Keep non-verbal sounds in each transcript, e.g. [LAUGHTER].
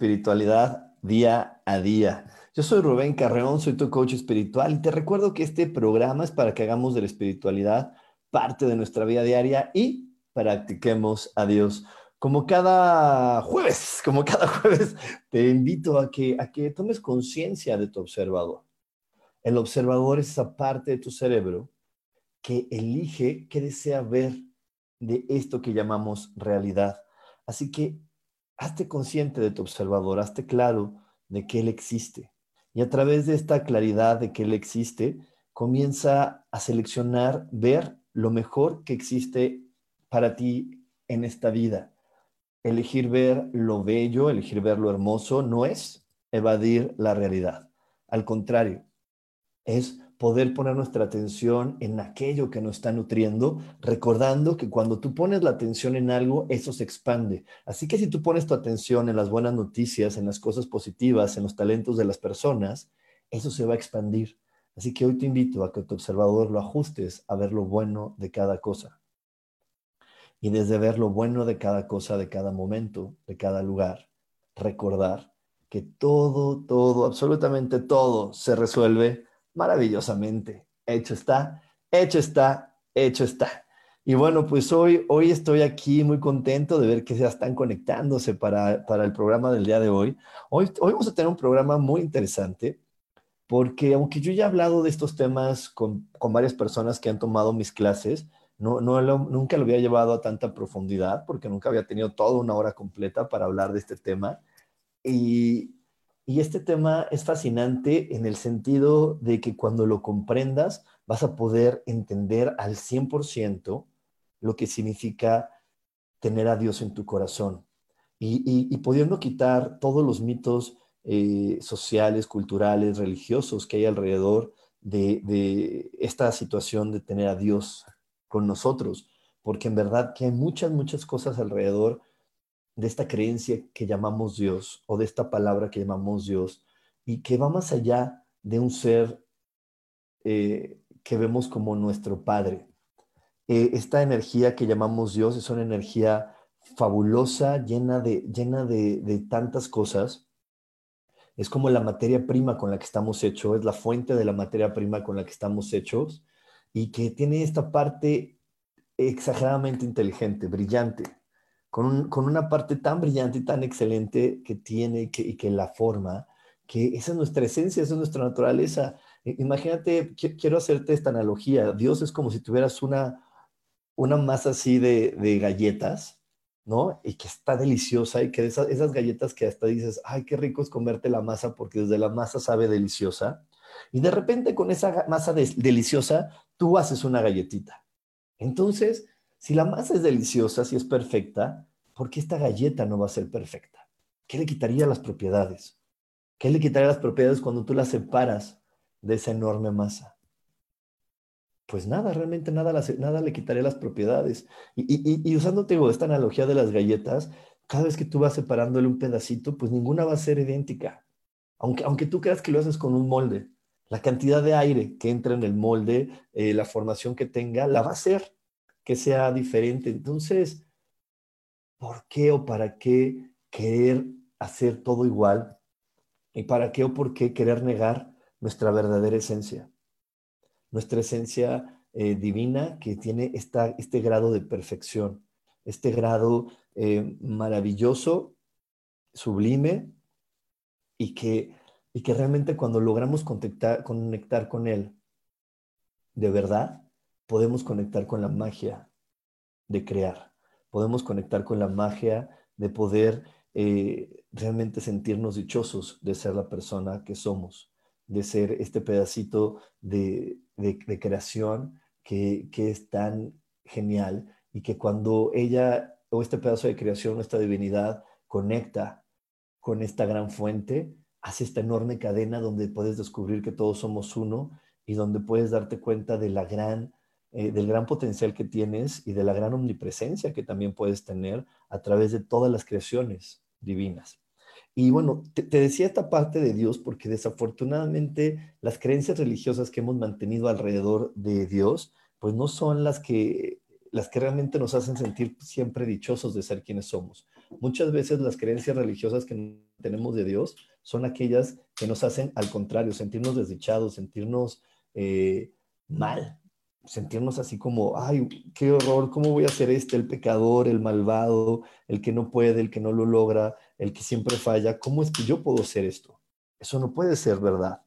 Espiritualidad día a día. Yo soy Rubén Carreón, soy tu coach espiritual y te recuerdo que este programa es para que hagamos de la espiritualidad parte de nuestra vida diaria y practiquemos a Dios. Como cada jueves, como cada jueves, te invito a que, a que tomes conciencia de tu observador. El observador es esa parte de tu cerebro que elige qué desea ver de esto que llamamos realidad. Así que hazte consciente de tu observador, hazte claro de que Él existe. Y a través de esta claridad de que Él existe, comienza a seleccionar, ver lo mejor que existe para ti en esta vida. Elegir ver lo bello, elegir ver lo hermoso, no es evadir la realidad. Al contrario, es poder poner nuestra atención en aquello que nos está nutriendo, recordando que cuando tú pones la atención en algo, eso se expande. Así que si tú pones tu atención en las buenas noticias, en las cosas positivas, en los talentos de las personas, eso se va a expandir. Así que hoy te invito a que tu observador lo ajustes a ver lo bueno de cada cosa. Y desde ver lo bueno de cada cosa, de cada momento, de cada lugar, recordar que todo, todo, absolutamente todo se resuelve maravillosamente. Hecho está, hecho está, hecho está. Y bueno, pues hoy, hoy estoy aquí muy contento de ver que ya están conectándose para, para el programa del día de hoy. hoy. Hoy vamos a tener un programa muy interesante porque aunque yo ya he hablado de estos temas con, con varias personas que han tomado mis clases, no, no nunca lo había llevado a tanta profundidad porque nunca había tenido toda una hora completa para hablar de este tema. Y, y este tema es fascinante en el sentido de que cuando lo comprendas vas a poder entender al 100% lo que significa tener a Dios en tu corazón. Y, pudiendo quitar todos los mitos eh, sociales, culturales, religiosos que hay alrededor de, de esta situación de tener a Dios con nosotros, porque en verdad que hay muchas, muchas cosas alrededor de esta creencia que llamamos Dios o de esta palabra que llamamos Dios y que va más allá de un ser eh, que vemos como nuestro Padre. Eh, esta energía que llamamos Dios es una energía fabulosa, llena, de, llena de, tantas cosas. Es como la materia prima con la que estamos hechos, es la fuente de la materia prima con la que estamos hechos y que tiene esta parte exageradamente inteligente, brillante con, una parte tan brillante y tan excelente que tiene y que la forma, que esa es nuestra esencia, esa es nuestra naturaleza. Imagínate, quiero hacerte esta analogía. Dios es como si tuvieras una, una masa así de, galletas, ¿no? Y que está deliciosa y que esas, esas galletas que hasta dices, ay, qué rico es comerte la masa porque desde la masa sabe deliciosa. Y de repente con esa masa deliciosa, tú haces una galletita. Entonces, si la masa es deliciosa, si es perfecta, ¿por qué esta galleta no va a ser perfecta? ¿Qué le quitaría las propiedades? ¿Qué le quitaría las propiedades cuando tú la separas de esa enorme masa? Pues nada, realmente nada, nada le quitaría las propiedades. Y, y, usándote esta analogía de las galletas, cada vez que tú vas separándole un pedacito, pues ninguna va a ser idéntica. Aunque, aunque tú creas que lo haces con un molde, la cantidad de aire que entra en el molde, eh, la formación que tenga, la va a ser que sea diferente. Entonces, ¿por qué o para qué querer hacer todo igual? ¿Y para qué o por qué querer negar nuestra verdadera esencia? Nuestra esencia eh, divina que tiene esta, este grado de perfección, este grado eh, maravilloso, sublime, y que y que realmente cuando logramos conectar, conectar con Él, de verdad, podemos conectar con la magia de crear, podemos conectar con la magia de poder eh, realmente sentirnos dichosos de ser la persona que somos, de ser este pedacito de, creación que, que es tan genial y que cuando ella o este pedazo de creación, esta divinidad, conecta con esta gran fuente, hace esta enorme cadena donde puedes descubrir que todos somos uno y donde puedes darte cuenta de la gran, eh, del gran potencial que tienes y de la gran omnipresencia que también puedes tener a través de todas las creaciones divinas. Y bueno, te, te, decía esta parte de Dios porque desafortunadamente las creencias religiosas que hemos mantenido alrededor de Dios, pues no son las que las que realmente nos hacen sentir siempre dichosos de ser quienes somos. Muchas veces las creencias religiosas que tenemos de Dios son aquellas que nos hacen al contrario, sentirnos desdichados, sentirnos eh, mal, sentirnos así como, ay, qué horror, ¿cómo voy a ser este, el pecador, el malvado, el que no puede, el que no lo logra, el que siempre falla? ¿Cómo es que yo puedo ser esto? Eso no puede ser verdad.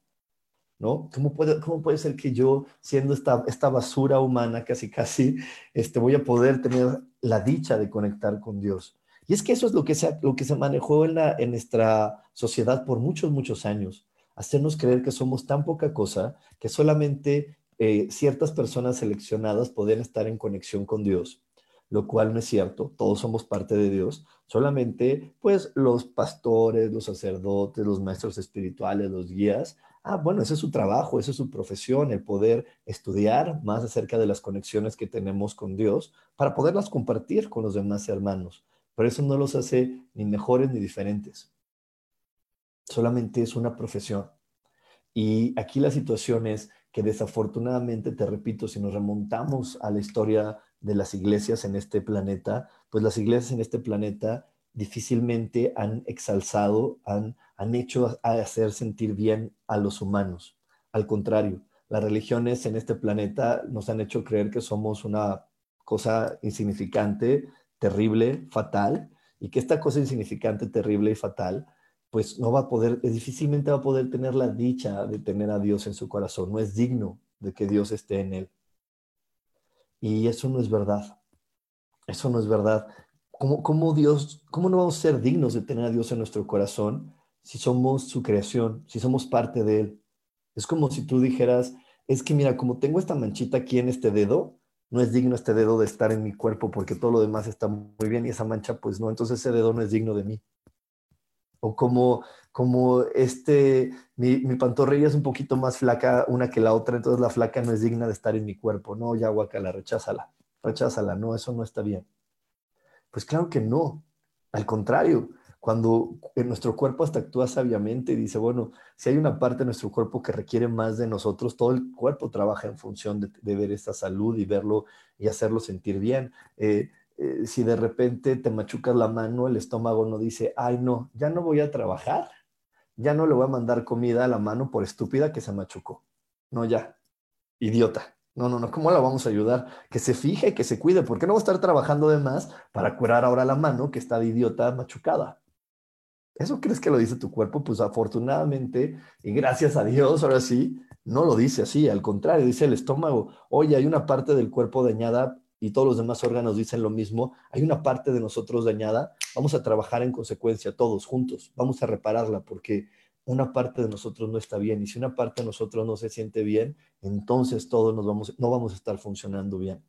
¿no? ¿Cómo puede, cómo puede ser que yo, siendo esta, esta basura humana, casi casi, este, voy a poder tener la dicha de conectar con Dios? Y es que eso es lo que se, lo que se manejó en, la, en nuestra sociedad por muchos, muchos años. Hacernos creer que somos tan poca cosa que solamente eh, ciertas personas seleccionadas pueden estar en conexión con Dios, lo cual no es cierto. Todos somos parte de Dios. Solamente, pues, los pastores, los sacerdotes, los maestros espirituales, los guías, Ah, bueno, ese es su trabajo, esa es su profesión, el poder estudiar más acerca de las conexiones que tenemos con Dios para poderlas compartir con los demás hermanos. Pero eso no los hace ni mejores ni diferentes. Solamente es una profesión. Y aquí la situación es que desafortunadamente, te repito, si nos remontamos a la historia de las iglesias en este planeta, pues las iglesias en este planeta difícilmente han exalzado, han, han hecho hacer sentir bien a los humanos. Al contrario, las religiones en este planeta nos han hecho creer que somos una cosa insignificante, terrible, fatal, y que esta cosa insignificante, terrible y fatal, pues no va a poder, difícilmente va a poder tener la dicha de tener a Dios en su corazón, no es digno de que Dios esté en él. Y eso no es verdad. Eso no es verdad. ¿Cómo, Dios, cómo no vamos a ser dignos de tener a Dios en nuestro corazón si somos su creación, si somos parte de Él? Es como si tú dijeras, es que mira, como tengo esta manchita aquí en este dedo, no es digno este dedo de estar en mi cuerpo porque todo lo demás está muy bien y esa mancha pues no, entonces ese dedo no es digno de mí. O como, como este, mi, mi pantorrilla es un poquito más flaca una que la otra, entonces la flaca no es digna de estar en mi cuerpo. No, ya guacala, recházala, recházala, no, eso no está bien. Pues claro que no. Al contrario, cuando nuestro cuerpo hasta actúa sabiamente y dice, bueno, si hay una parte de nuestro cuerpo que requiere más de nosotros, todo el cuerpo trabaja en función de, ver esta salud y verlo y hacerlo sentir bien. Eh, eh, si de repente te machucas la mano, el estómago no dice, ay no, ya no voy a trabajar, ya no le voy a mandar comida a la mano por estúpida que se machucó. No, ya, idiota. No, no, no, ¿cómo la vamos a ayudar? Que se fije, que se cuide. ¿Por qué no va a estar trabajando de más para curar ahora la mano que está de idiota machucada? ¿Eso crees que lo dice tu cuerpo? Pues afortunadamente y gracias a Dios, ahora sí, no lo dice así. Al contrario, dice el estómago, oye, hay una parte del cuerpo dañada y todos los demás órganos dicen lo mismo. Hay una parte de nosotros dañada. Vamos a trabajar en consecuencia, todos juntos. Vamos a repararla porque una parte de nosotros no está bien y si una parte de nosotros no se siente bien, entonces todos nos vamos, no vamos a estar funcionando bien.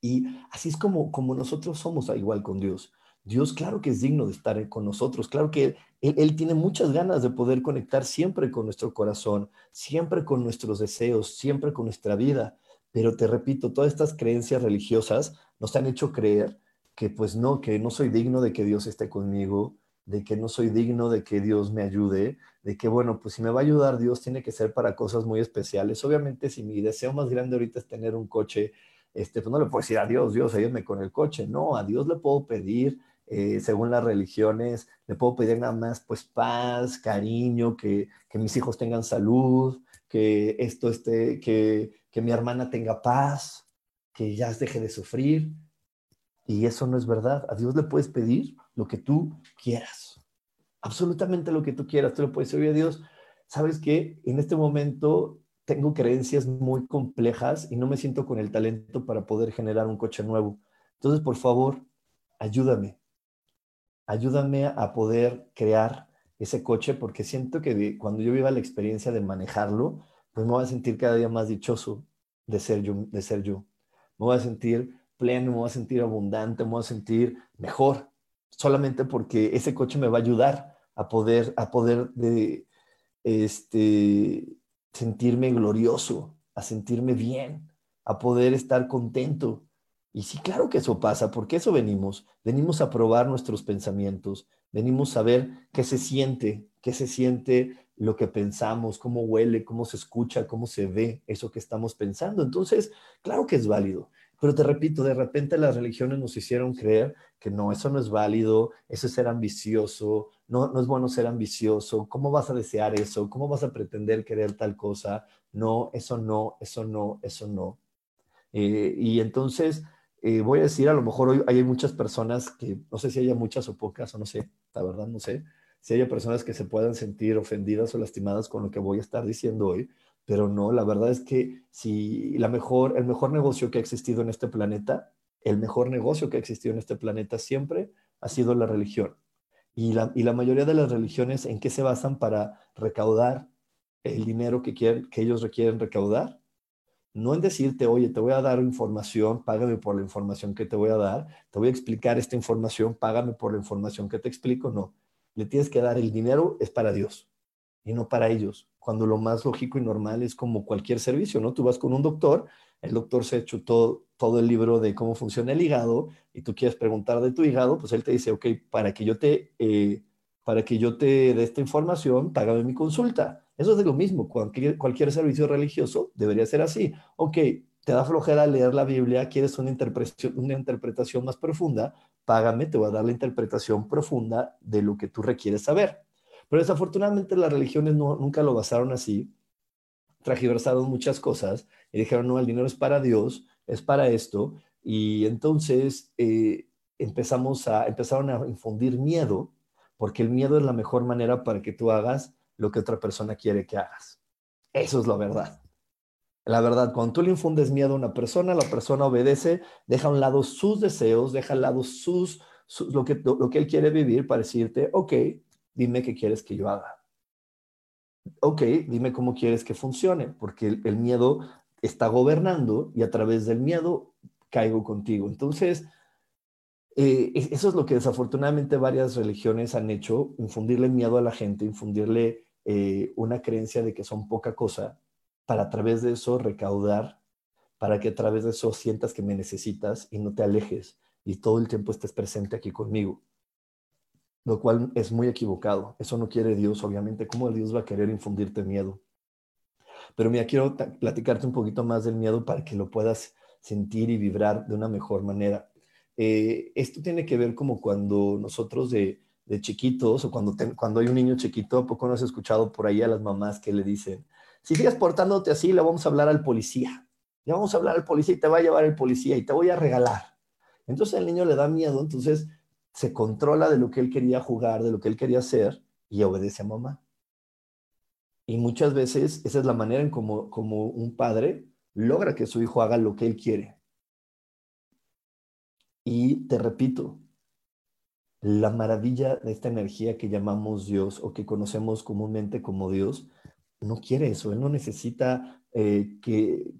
Y así es como, como nosotros somos igual con Dios. Dios claro que es digno de estar con nosotros, claro que él, él, tiene muchas ganas de poder conectar siempre con nuestro corazón, siempre con nuestros deseos, siempre con nuestra vida. Pero te repito, todas estas creencias religiosas nos han hecho creer que pues no, que no soy digno de que Dios esté conmigo, de que no soy digno de que Dios me ayude, de que, bueno, pues si me va a ayudar Dios tiene que ser para cosas muy especiales. Obviamente, si mi deseo más grande ahorita es tener un coche, este, pues no le puedo decir a Dios, Dios, ayúdame con el coche. No, a Dios le puedo pedir, eh, según las religiones, le puedo pedir nada más, pues, paz, cariño, que, que mis hijos tengan salud, que esto esté, que, que mi hermana tenga paz, que ya deje de sufrir. Y eso no es verdad. A Dios le puedes pedir lo que tú quieras. Absolutamente lo que tú quieras. Tú le puedes decir, oye Dios, ¿sabes qué? En este momento tengo creencias muy complejas y no me siento con el talento para poder generar un coche nuevo. Entonces, por favor, ayúdame. Ayúdame a poder crear ese coche porque siento que cuando yo viva la experiencia de manejarlo, pues me voy a sentir cada día más dichoso de ser yo. De ser yo. Me voy a sentir pleno, me voy a sentir abundante, me voy a sentir mejor, solamente porque ese coche me va a ayudar a poder, a poder de, este, sentirme glorioso, a sentirme bien, a poder estar contento. Y sí, claro que eso pasa, porque eso venimos. Venimos a probar nuestros pensamientos, venimos a ver qué se siente, qué se siente lo que pensamos, cómo huele, cómo se escucha, cómo se ve eso que estamos pensando. Entonces, claro que es válido. Pero te repito, de repente las religiones nos hicieron creer que no, eso no es válido, eso es ser ambicioso, no, no es bueno ser ambicioso, ¿cómo vas a desear eso? ¿Cómo vas a pretender querer tal cosa? No, eso no, eso no, eso no. Eh, y entonces, eh, voy a decir, a lo mejor hoy hay muchas personas que, no sé si haya muchas o pocas, o no sé, la verdad no sé, si haya personas que se puedan sentir ofendidas o lastimadas con lo que voy a estar diciendo hoy, pero no, la verdad es que si la mejor, el mejor negocio que ha existido en este planeta, el mejor negocio que ha existido en este planeta siempre ha sido la religión. Y la, y la mayoría de las religiones, ¿en qué se basan para recaudar el dinero que, quieren, que ellos requieren recaudar? No en decirte, oye, te voy a dar información, págame por la información que te voy a dar, te voy a explicar esta información, págame por la información que te explico. No, le tienes que dar el dinero, es para Dios y no para ellos cuando lo más lógico y normal es como cualquier servicio, ¿no? Tú vas con un doctor, el doctor se chutó todo el libro de cómo funciona el hígado y tú quieres preguntar de tu hígado, pues él te dice, ok, para que yo te, eh, para que yo te dé esta información, págame mi consulta. Eso es de lo mismo, cualquier, cualquier servicio religioso debería ser así. Ok, te da flojera leer la Biblia, quieres una interpretación, una interpretación más profunda, págame, te voy a dar la interpretación profunda de lo que tú requieres saber. Pero desafortunadamente las religiones nunca lo basaron así, tragiversaron muchas cosas y dijeron, no, el dinero es para Dios, es para esto. Y entonces eh, empezamos a, empezaron a infundir miedo, porque el miedo es la mejor manera para que tú hagas lo que otra persona quiere que hagas. Eso es la verdad. La verdad, cuando tú le infundes miedo a una persona, la persona obedece, deja a un lado sus deseos, deja a un lado sus, lo, que, lo que él quiere vivir para decirte, ok, dime qué quieres que yo haga. Ok, dime cómo quieres que funcione, porque el, miedo está gobernando y a través del miedo caigo contigo. Entonces, eh, eso es lo que desafortunadamente varias religiones han hecho, infundirle miedo a la gente, infundirle eh, una creencia de que son poca cosa, para a través de eso recaudar, para que a través de eso sientas que me necesitas y no te alejes y todo el tiempo estés presente aquí conmigo lo cual es muy equivocado. Eso no quiere Dios, obviamente. ¿Cómo Dios va a querer infundirte miedo? Pero mira, quiero platicarte un poquito más del miedo para que lo puedas sentir y vibrar de una mejor manera. Eh, esto tiene que ver como cuando nosotros de, chiquitos o cuando, cuando hay un niño chiquito, ¿a poco no has escuchado por ahí a las mamás que le dicen, si sigues portándote así, le vamos a hablar al policía. Le vamos a hablar al policía y te va a llevar el policía y te voy a regalar. Entonces al niño le da miedo, entonces se controla de lo que él quería jugar, de lo que él quería hacer y obedece a mamá. Y muchas veces esa es la manera en como, como un padre logra que su hijo haga lo que él quiere. Y te repito, la maravilla de esta energía que llamamos Dios o que conocemos comúnmente como Dios, no quiere eso, Él no necesita eh, que,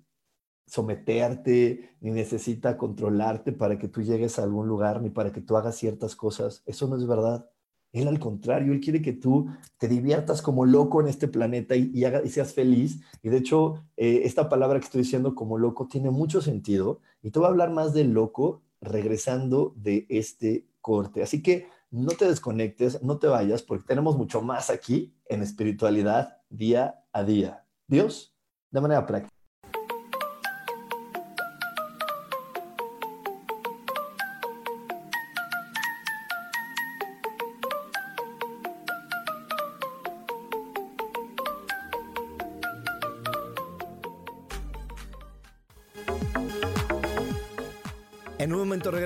someterte, ni necesita controlarte para que tú llegues a algún lugar, ni para que tú hagas ciertas cosas. Eso no es verdad. Él al contrario, Él quiere que tú te diviertas como loco en este planeta y, y seas feliz. Y de hecho, eh, esta palabra que estoy diciendo como loco tiene mucho sentido. Y te voy a hablar más de loco regresando de este corte. Así que no te desconectes, no te vayas, porque tenemos mucho más aquí en espiritualidad día a día. Dios, de manera práctica.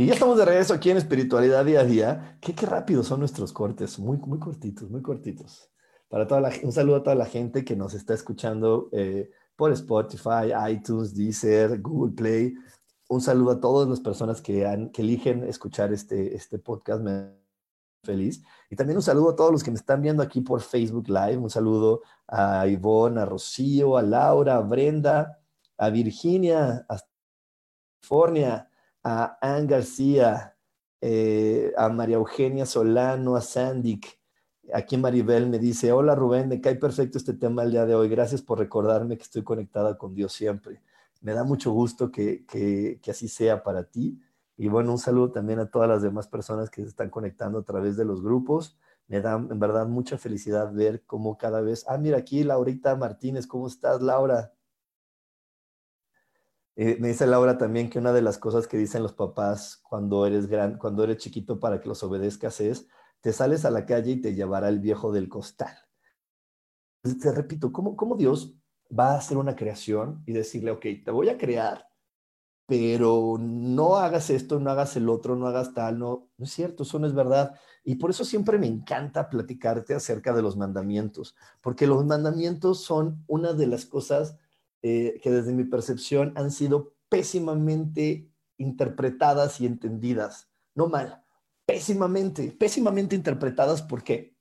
Y ya estamos de regreso aquí en Espiritualidad Día a Día. Qué, qué rápido son nuestros cortes, muy, muy cortitos, muy cortitos. Para toda la, un saludo a toda la gente que nos está escuchando eh, por Spotify, iTunes, Deezer, Google Play. Un saludo a todas las personas que, eligen escuchar este, este podcast. Me feliz. Y también un saludo a todos los que me están viendo aquí por Facebook Live. Un saludo a Ivonne, a Rocío, a Laura, a Brenda, a Virginia, a California, a Anne García, eh, a María Eugenia Solano, a Sandic. Aquí Maribel me dice, hola Rubén, me cae perfecto este tema el día de hoy. Gracias por recordarme que estoy conectada con Dios siempre. Me da mucho gusto que, que, que así sea para ti. Y bueno, un saludo también a todas las demás personas que se están conectando a través de los grupos. Me da en verdad mucha felicidad ver cómo cada vez... Ah, mira aquí, Laurita Martínez, ¿cómo estás, Laura? Eh, me dice Laura también que una de las cosas que dicen los papás cuando eres gran, cuando eres chiquito para que los obedezcas es, te sales a la calle y te llevará el viejo del costal. Te repito, ¿cómo, ¿cómo Dios va a hacer una creación y decirle, ok, te voy a crear, pero no hagas esto, no hagas el otro, no hagas tal, no, no es cierto, eso no es verdad. Y por eso siempre me encanta platicarte acerca de los mandamientos, porque los mandamientos son una de las cosas eh, que desde mi percepción han sido pésimamente interpretadas y entendidas. No mal, pésimamente, pésimamente interpretadas. ¿Por qué?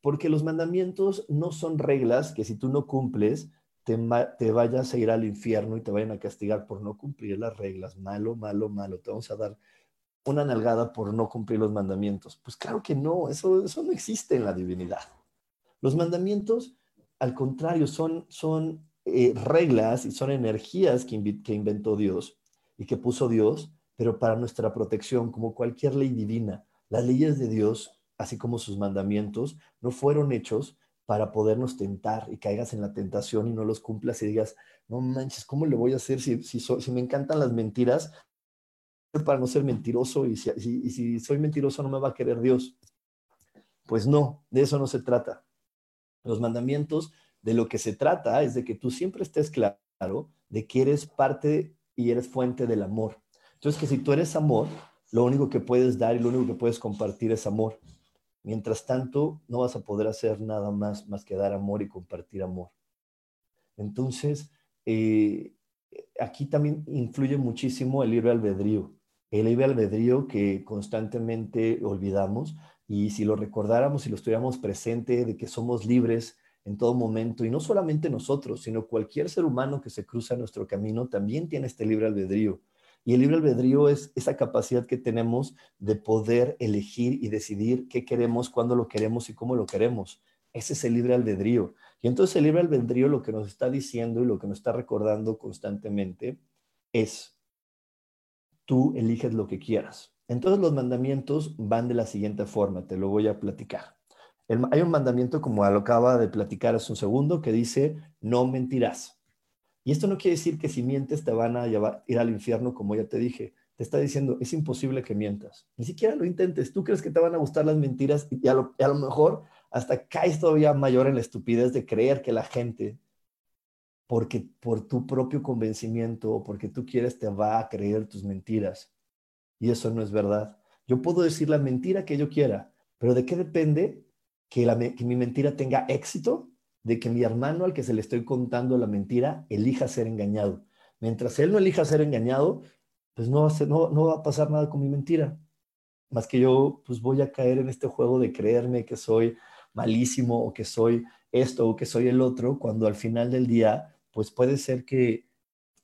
Porque los mandamientos no son reglas que si tú no cumples, te, te, vayas a ir al infierno y te vayan a castigar por no cumplir las reglas. Malo, malo, malo. Te vamos a dar una nalgada por no cumplir los mandamientos. Pues claro que no, eso, eso no existe en la divinidad. Los mandamientos, al contrario, son, son eh, reglas y son energías que, inventó Dios y que puso Dios, pero para nuestra protección, como cualquier ley divina. Las leyes de Dios, así como sus mandamientos, no fueron hechos para podernos tentar y caigas en la tentación y no los cumplas y digas, no manches, ¿cómo le voy a hacer si, si, me encantan las mentiras? Para no ser mentiroso y si soy mentiroso no me va a querer Dios. Pues no, de eso no se trata. Los mandamientos de lo que se trata es de que tú siempre estés claro de que eres parte y eres fuente del amor. Entonces, que si tú eres amor, lo único que puedes dar y lo único que puedes compartir es amor. Mientras tanto, no vas a poder hacer nada más más que dar amor y compartir amor. Entonces, eh, aquí también influye muchísimo el libre albedrío. El libre albedrío que constantemente olvidamos y si lo recordáramos, si lo estuviéramos presente de que somos libres en todo momento, y no solamente nosotros, sino cualquier ser humano que se cruza en nuestro camino también tiene este libre albedrío. Y el libre albedrío es esa capacidad que tenemos de poder elegir y decidir qué queremos, cuándo lo queremos y cómo lo queremos. Ese es el libre albedrío. Y entonces el libre albedrío lo que nos está diciendo y lo que nos está recordando constantemente es, tú eliges lo que quieras. Entonces los mandamientos van de la siguiente forma, te lo voy a platicar. Hay un mandamiento, como lo acaba de platicar hace un segundo, que dice, no mentirás. Y esto no quiere decir que si mientes te van a llevar, ir al infierno, como ya te dije. Te está diciendo, es imposible que mientas. Ni siquiera lo intentes. Tú crees que te van a gustar las mentiras y a lo, a lo mejor hasta caes todavía mayor en la estupidez de creer que la gente, porque por tu propio convencimiento o porque tú quieres, te va a creer tus mentiras. Y eso no es verdad. Yo puedo decir la mentira que yo quiera, pero ¿de qué depende que, mi mentira tenga éxito? De que mi hermano al que se le estoy contando la mentira elija ser engañado. Mientras él no elija ser engañado, pues no no, no va a pasar nada con mi mentira. Más que yo, pues voy a caer en este juego de creerme que soy malísimo o que soy esto o que soy el otro, cuando al final del día, pues puede ser que,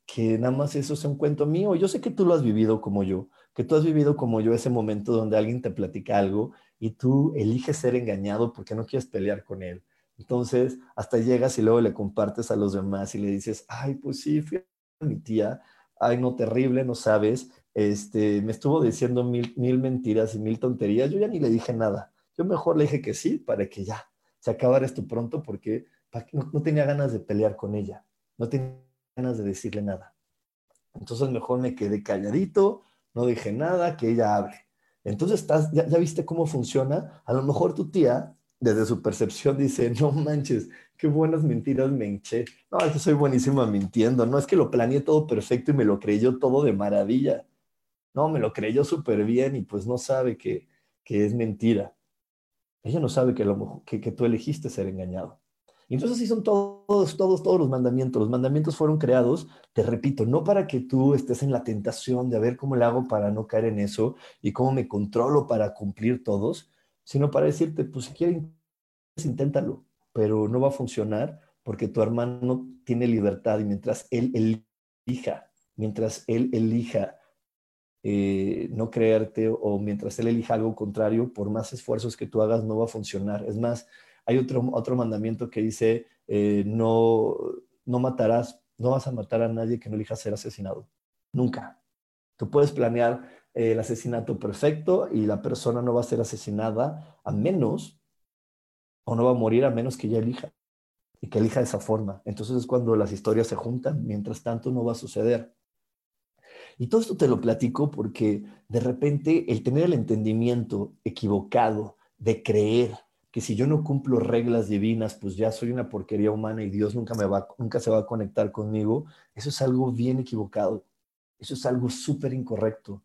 que nada más eso sea un cuento mío. Yo sé que tú lo has vivido como yo, que tú has vivido como yo ese momento donde alguien te platica algo y tú eliges ser engañado porque no quieres pelear con él. Entonces, hasta llegas y luego le compartes a los demás y le dices, ay, pues sí, fui a mi tía, ay, no, terrible, no sabes, este, me estuvo diciendo mil, mil mentiras y mil tonterías, yo ya ni le dije nada. Yo mejor le dije que sí para que ya se acabara esto pronto porque no, no tenía ganas de pelear con ella, no tenía ganas de decirle nada. Entonces mejor me quedé calladito, no dije nada, que ella hable. Entonces estás, ya, viste cómo funciona. A lo mejor tu tía, desde su percepción, dice, no manches, qué buenas mentiras me hinché. No, que soy buenísima mintiendo. No es que lo planeé todo perfecto y me lo creyó todo de maravilla. No, me lo creyó súper bien y pues no sabe que, que es mentira. Ella no sabe que, lo, que, que tú elegiste ser engañado. Y entonces sí son todos, todos, todos los mandamientos. Los mandamientos fueron creados, te repito, no para que tú estés en la tentación de a ver cómo le hago para no caer en eso y cómo me controlo para cumplir todos, sino para decirte, pues si quieres, inténtalo, pero no va a funcionar porque tu hermano tiene libertad y mientras él elija, mientras él elija eh, no creerte o mientras él elija algo contrario, por más esfuerzos que tú hagas, no va a funcionar. Es más, hay otro, otro mandamiento que dice, eh, no, no matarás, no vas a matar a nadie que no elija ser asesinado. Nunca. Tú puedes planear eh, el asesinato perfecto y la persona no va a ser asesinada a menos, o no va a morir a menos que ella elija y que elija de esa forma. Entonces es cuando las historias se juntan, mientras tanto no va a suceder. Y todo esto te lo platico porque de repente el tener el entendimiento equivocado de creer que si yo no cumplo reglas divinas, pues ya soy una porquería humana y Dios nunca, me va, nunca se va a conectar conmigo, eso es algo bien equivocado. Eso es algo súper incorrecto,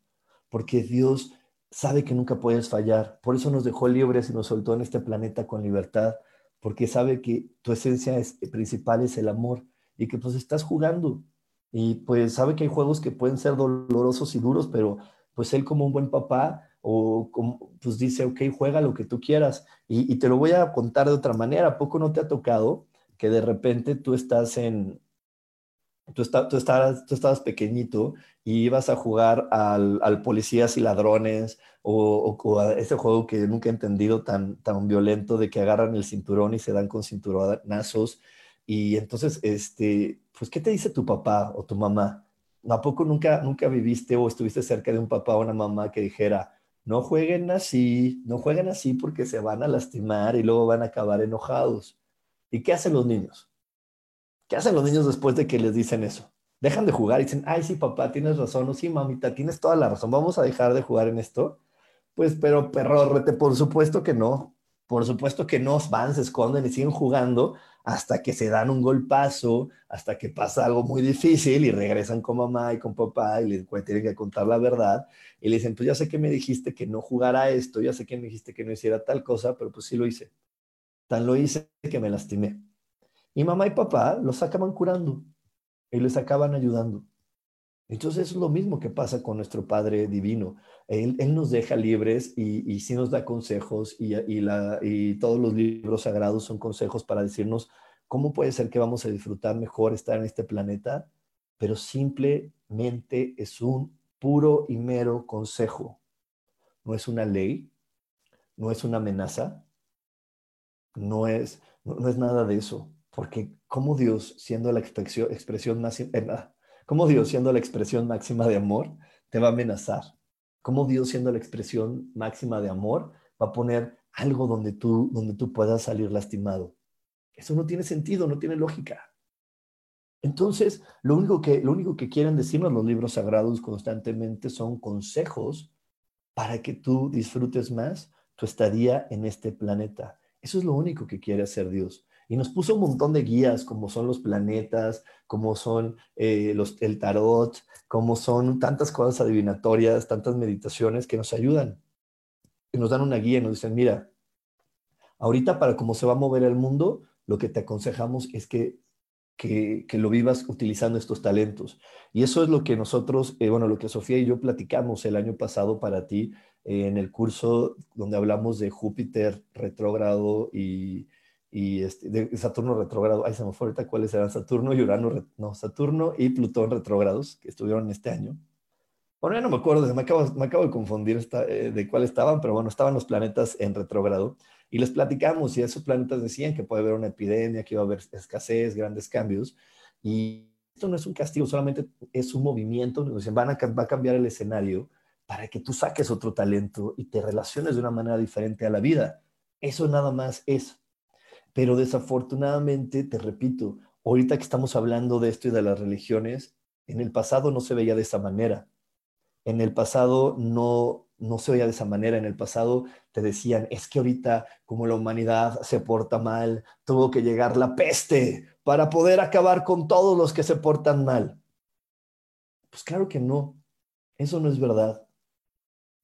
porque Dios sabe que nunca puedes fallar. Por eso nos dejó libres y nos soltó en este planeta con libertad, porque sabe que tu esencia es, principal es el amor y que pues estás jugando y pues sabe que hay juegos que pueden ser dolorosos y duros, pero pues él como un buen papá, o como, pues dice, ok, juega lo que tú quieras. Y, te lo voy a contar de otra manera. ¿A poco no te ha tocado que de repente tú estás en, tú, tú, estabas, tú estabas pequeñito y ibas a jugar al, al policías y ladrones o, o, a ese juego que nunca he entendido tan, tan violento de que agarran el cinturón y se dan con cinturonazos y entonces, este, pues, ¿qué te dice tu papá o tu mamá? ¿A poco nunca, nunca viviste o estuviste cerca de un papá o una mamá que dijera, no jueguen así, no jueguen así porque se van a lastimar y luego van a acabar enojados? ¿Y qué hacen los niños? ¿Qué hacen los niños después de que les dicen eso? Dejan de jugar y dicen, ay, sí, papá, tienes razón, o sí, mamita, tienes toda la razón, vamos a dejar de jugar en esto. Pues, pero perro, por supuesto que no. Por supuesto que no van, se esconden y siguen jugando hasta que se dan un golpazo, hasta que pasa algo muy difícil y regresan con mamá y con papá y les tienen que contar la verdad y le dicen, pues ya sé que me dijiste que no jugara esto, ya sé que me dijiste que no hiciera tal cosa, pero pues sí lo hice. Tan lo hice que me lastimé. Y mamá y papá los acaban curando y les acaban ayudando. Entonces es lo mismo que pasa con nuestro Padre Divino. Él, nos deja libres y, y, sí nos da consejos y, y, todos los libros sagrados son consejos para decirnos cómo puede ser que vamos a disfrutar mejor estar en este planeta, pero simplemente es un puro y mero consejo. No es una ley, no es una amenaza, no es, no, es nada de eso, porque como Dios, siendo la expresión, expresión más... Eh, ¿Cómo Dios, siendo la expresión máxima de amor, te va a amenazar? Cómo Dios, siendo la expresión máxima de amor, va a poner algo donde tú, donde tú puedas salir lastimado. Eso no tiene sentido, no tiene lógica. Entonces, lo único que, lo único que quieren decirnos los libros sagrados constantemente son consejos para que tú disfrutes más tu estadía en este planeta. Eso es lo único que quiere hacer Dios. Y nos puso un montón de guías, como son los planetas, como son eh, los, el tarot, como son tantas cosas adivinatorias, tantas meditaciones que nos ayudan. Y nos dan una guía y nos dicen, mira, ahorita para cómo se va a mover el mundo, lo que te aconsejamos es que, que, lo vivas utilizando estos talentos. Y eso es lo que nosotros, eh, bueno, lo que Sofía y yo platicamos el año pasado para ti eh, en el curso donde hablamos de Júpiter retrógrado y y este, de Saturno retrógrado, ay, se me fue ahorita cuáles eran Saturno y Urano, no, Saturno y Plutón retrógrados que estuvieron este año. Bueno, no me acuerdo, me acabo, me acabo de confundir eh, de cuál estaban, pero bueno, estaban los planetas en retrógrado y les platicamos y esos planetas decían que puede haber una epidemia, que iba a haber escasez, grandes cambios y esto no es un castigo, solamente es un movimiento, dicen, van a, va a cambiar el escenario para que tú saques otro talento y te relaciones de una manera diferente a la vida. Eso nada más es pero desafortunadamente, te repito, ahorita que estamos hablando de esto y de las religiones, en el pasado no se veía de esa manera. En el pasado no, no se veía de esa manera. En el pasado te decían, es que ahorita como la humanidad se porta mal, tuvo que llegar la peste para poder acabar con todos los que se portan mal. Pues claro que no. Eso no es verdad.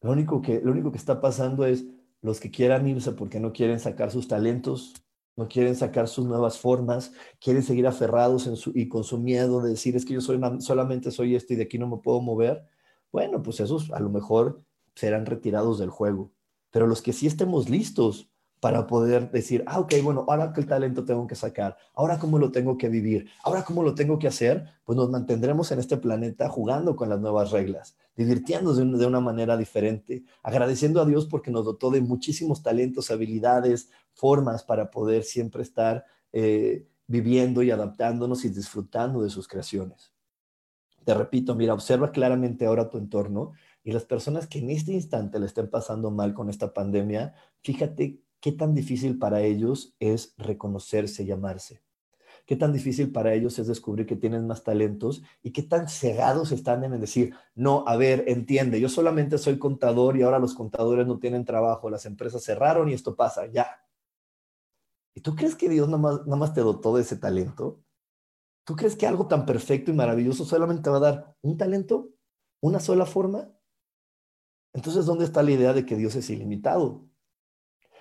Lo único que, lo único que está pasando es los que quieran irse porque no quieren sacar sus talentos, no quieren sacar sus nuevas formas, quieren seguir aferrados en su, y con su miedo de decir es que yo soy solamente soy esto y de aquí no me puedo mover, bueno, pues esos a lo mejor serán retirados del juego. Pero los que sí estemos listos para poder decir, ah, ok, bueno, ahora qué talento tengo que sacar, ahora cómo lo tengo que vivir, ahora cómo lo tengo que hacer, pues nos mantendremos en este planeta jugando con las nuevas reglas, divirtiéndonos de una manera diferente, agradeciendo a Dios porque nos dotó de muchísimos talentos, habilidades, formas para poder siempre estar eh, viviendo y adaptándonos y disfrutando de sus creaciones. Te repito, mira, observa claramente ahora tu entorno y las personas que en este instante le estén pasando mal con esta pandemia, fíjate qué tan difícil para ellos es reconocerse y amarse. Qué tan difícil para ellos es descubrir que tienen más talentos y qué tan cegados están en decir, no, a ver, entiende, yo solamente soy contador y ahora los contadores no tienen trabajo, las empresas cerraron y esto pasa, ya. ¿Y tú crees que Dios nada más, te dotó de ese talento? ¿Tú crees que algo tan perfecto y maravilloso solamente va a dar un talento? ¿Una sola forma? Entonces, ¿dónde está la idea de que Dios es ilimitado?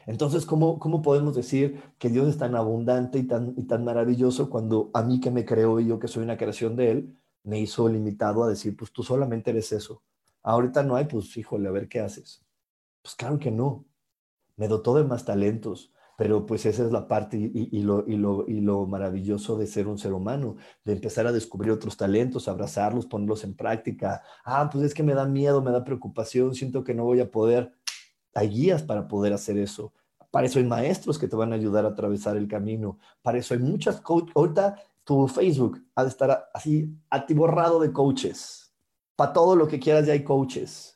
Entonces, ¿cómo, ¿cómo podemos decir que Dios es tan abundante y tan, y tan maravilloso cuando a mí que me creó y yo que soy una creación de Él, me hizo limitado a decir, pues tú solamente eres eso. Ahorita no hay, pues híjole, a ver qué haces. Pues claro que no. Me dotó de más talentos, pero pues esa es la parte y, y, lo, y, lo, y lo maravilloso de ser un ser humano, de empezar a descubrir otros talentos, abrazarlos, ponerlos en práctica. Ah, pues es que me da miedo, me da preocupación, siento que no voy a poder hay guías para poder hacer eso. Para eso hay maestros que te van a ayudar a atravesar el camino. Para eso hay muchas coaches. Ahorita tu Facebook ha de estar así atiborrado de coaches. Para todo lo que quieras ya hay coaches.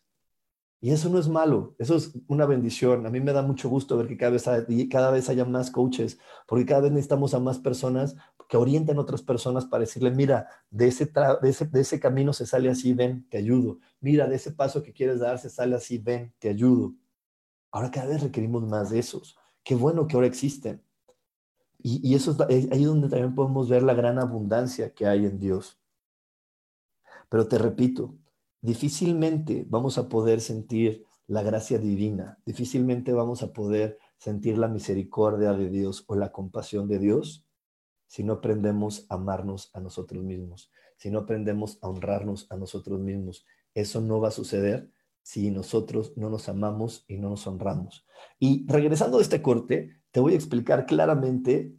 Y eso no es malo, eso es una bendición. A mí me da mucho gusto ver que cada vez, hay, cada vez haya más coaches, porque cada vez necesitamos a más personas que orienten a otras personas para decirle, mira, de ese, de ese, de ese camino se sale así, ven, te ayudo. Mira, de ese paso que quieres dar se sale así, ven, te ayudo. Ahora cada vez requerimos más de esos. Qué bueno que ahora existen. Y, eso es ahí donde también podemos ver la gran abundancia que hay en Dios. Pero te repito, difícilmente vamos a poder sentir la gracia divina, difícilmente vamos a poder sentir la misericordia de Dios o la compasión de Dios si no aprendemos a amarnos a nosotros mismos, si no aprendemos a honrarnos a nosotros mismos. Eso no va a suceder si nosotros no nos amamos y no nos honramos. Y regresando de este corte, te voy a explicar claramente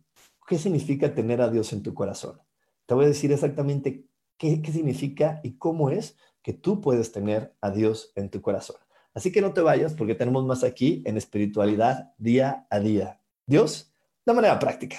qué significa tener a Dios en tu corazón. Te voy a decir exactamente qué, qué significa y cómo es que tú puedes tener a Dios en tu corazón. Así que no te vayas porque tenemos más aquí en espiritualidad día a día. Dios, de manera práctica.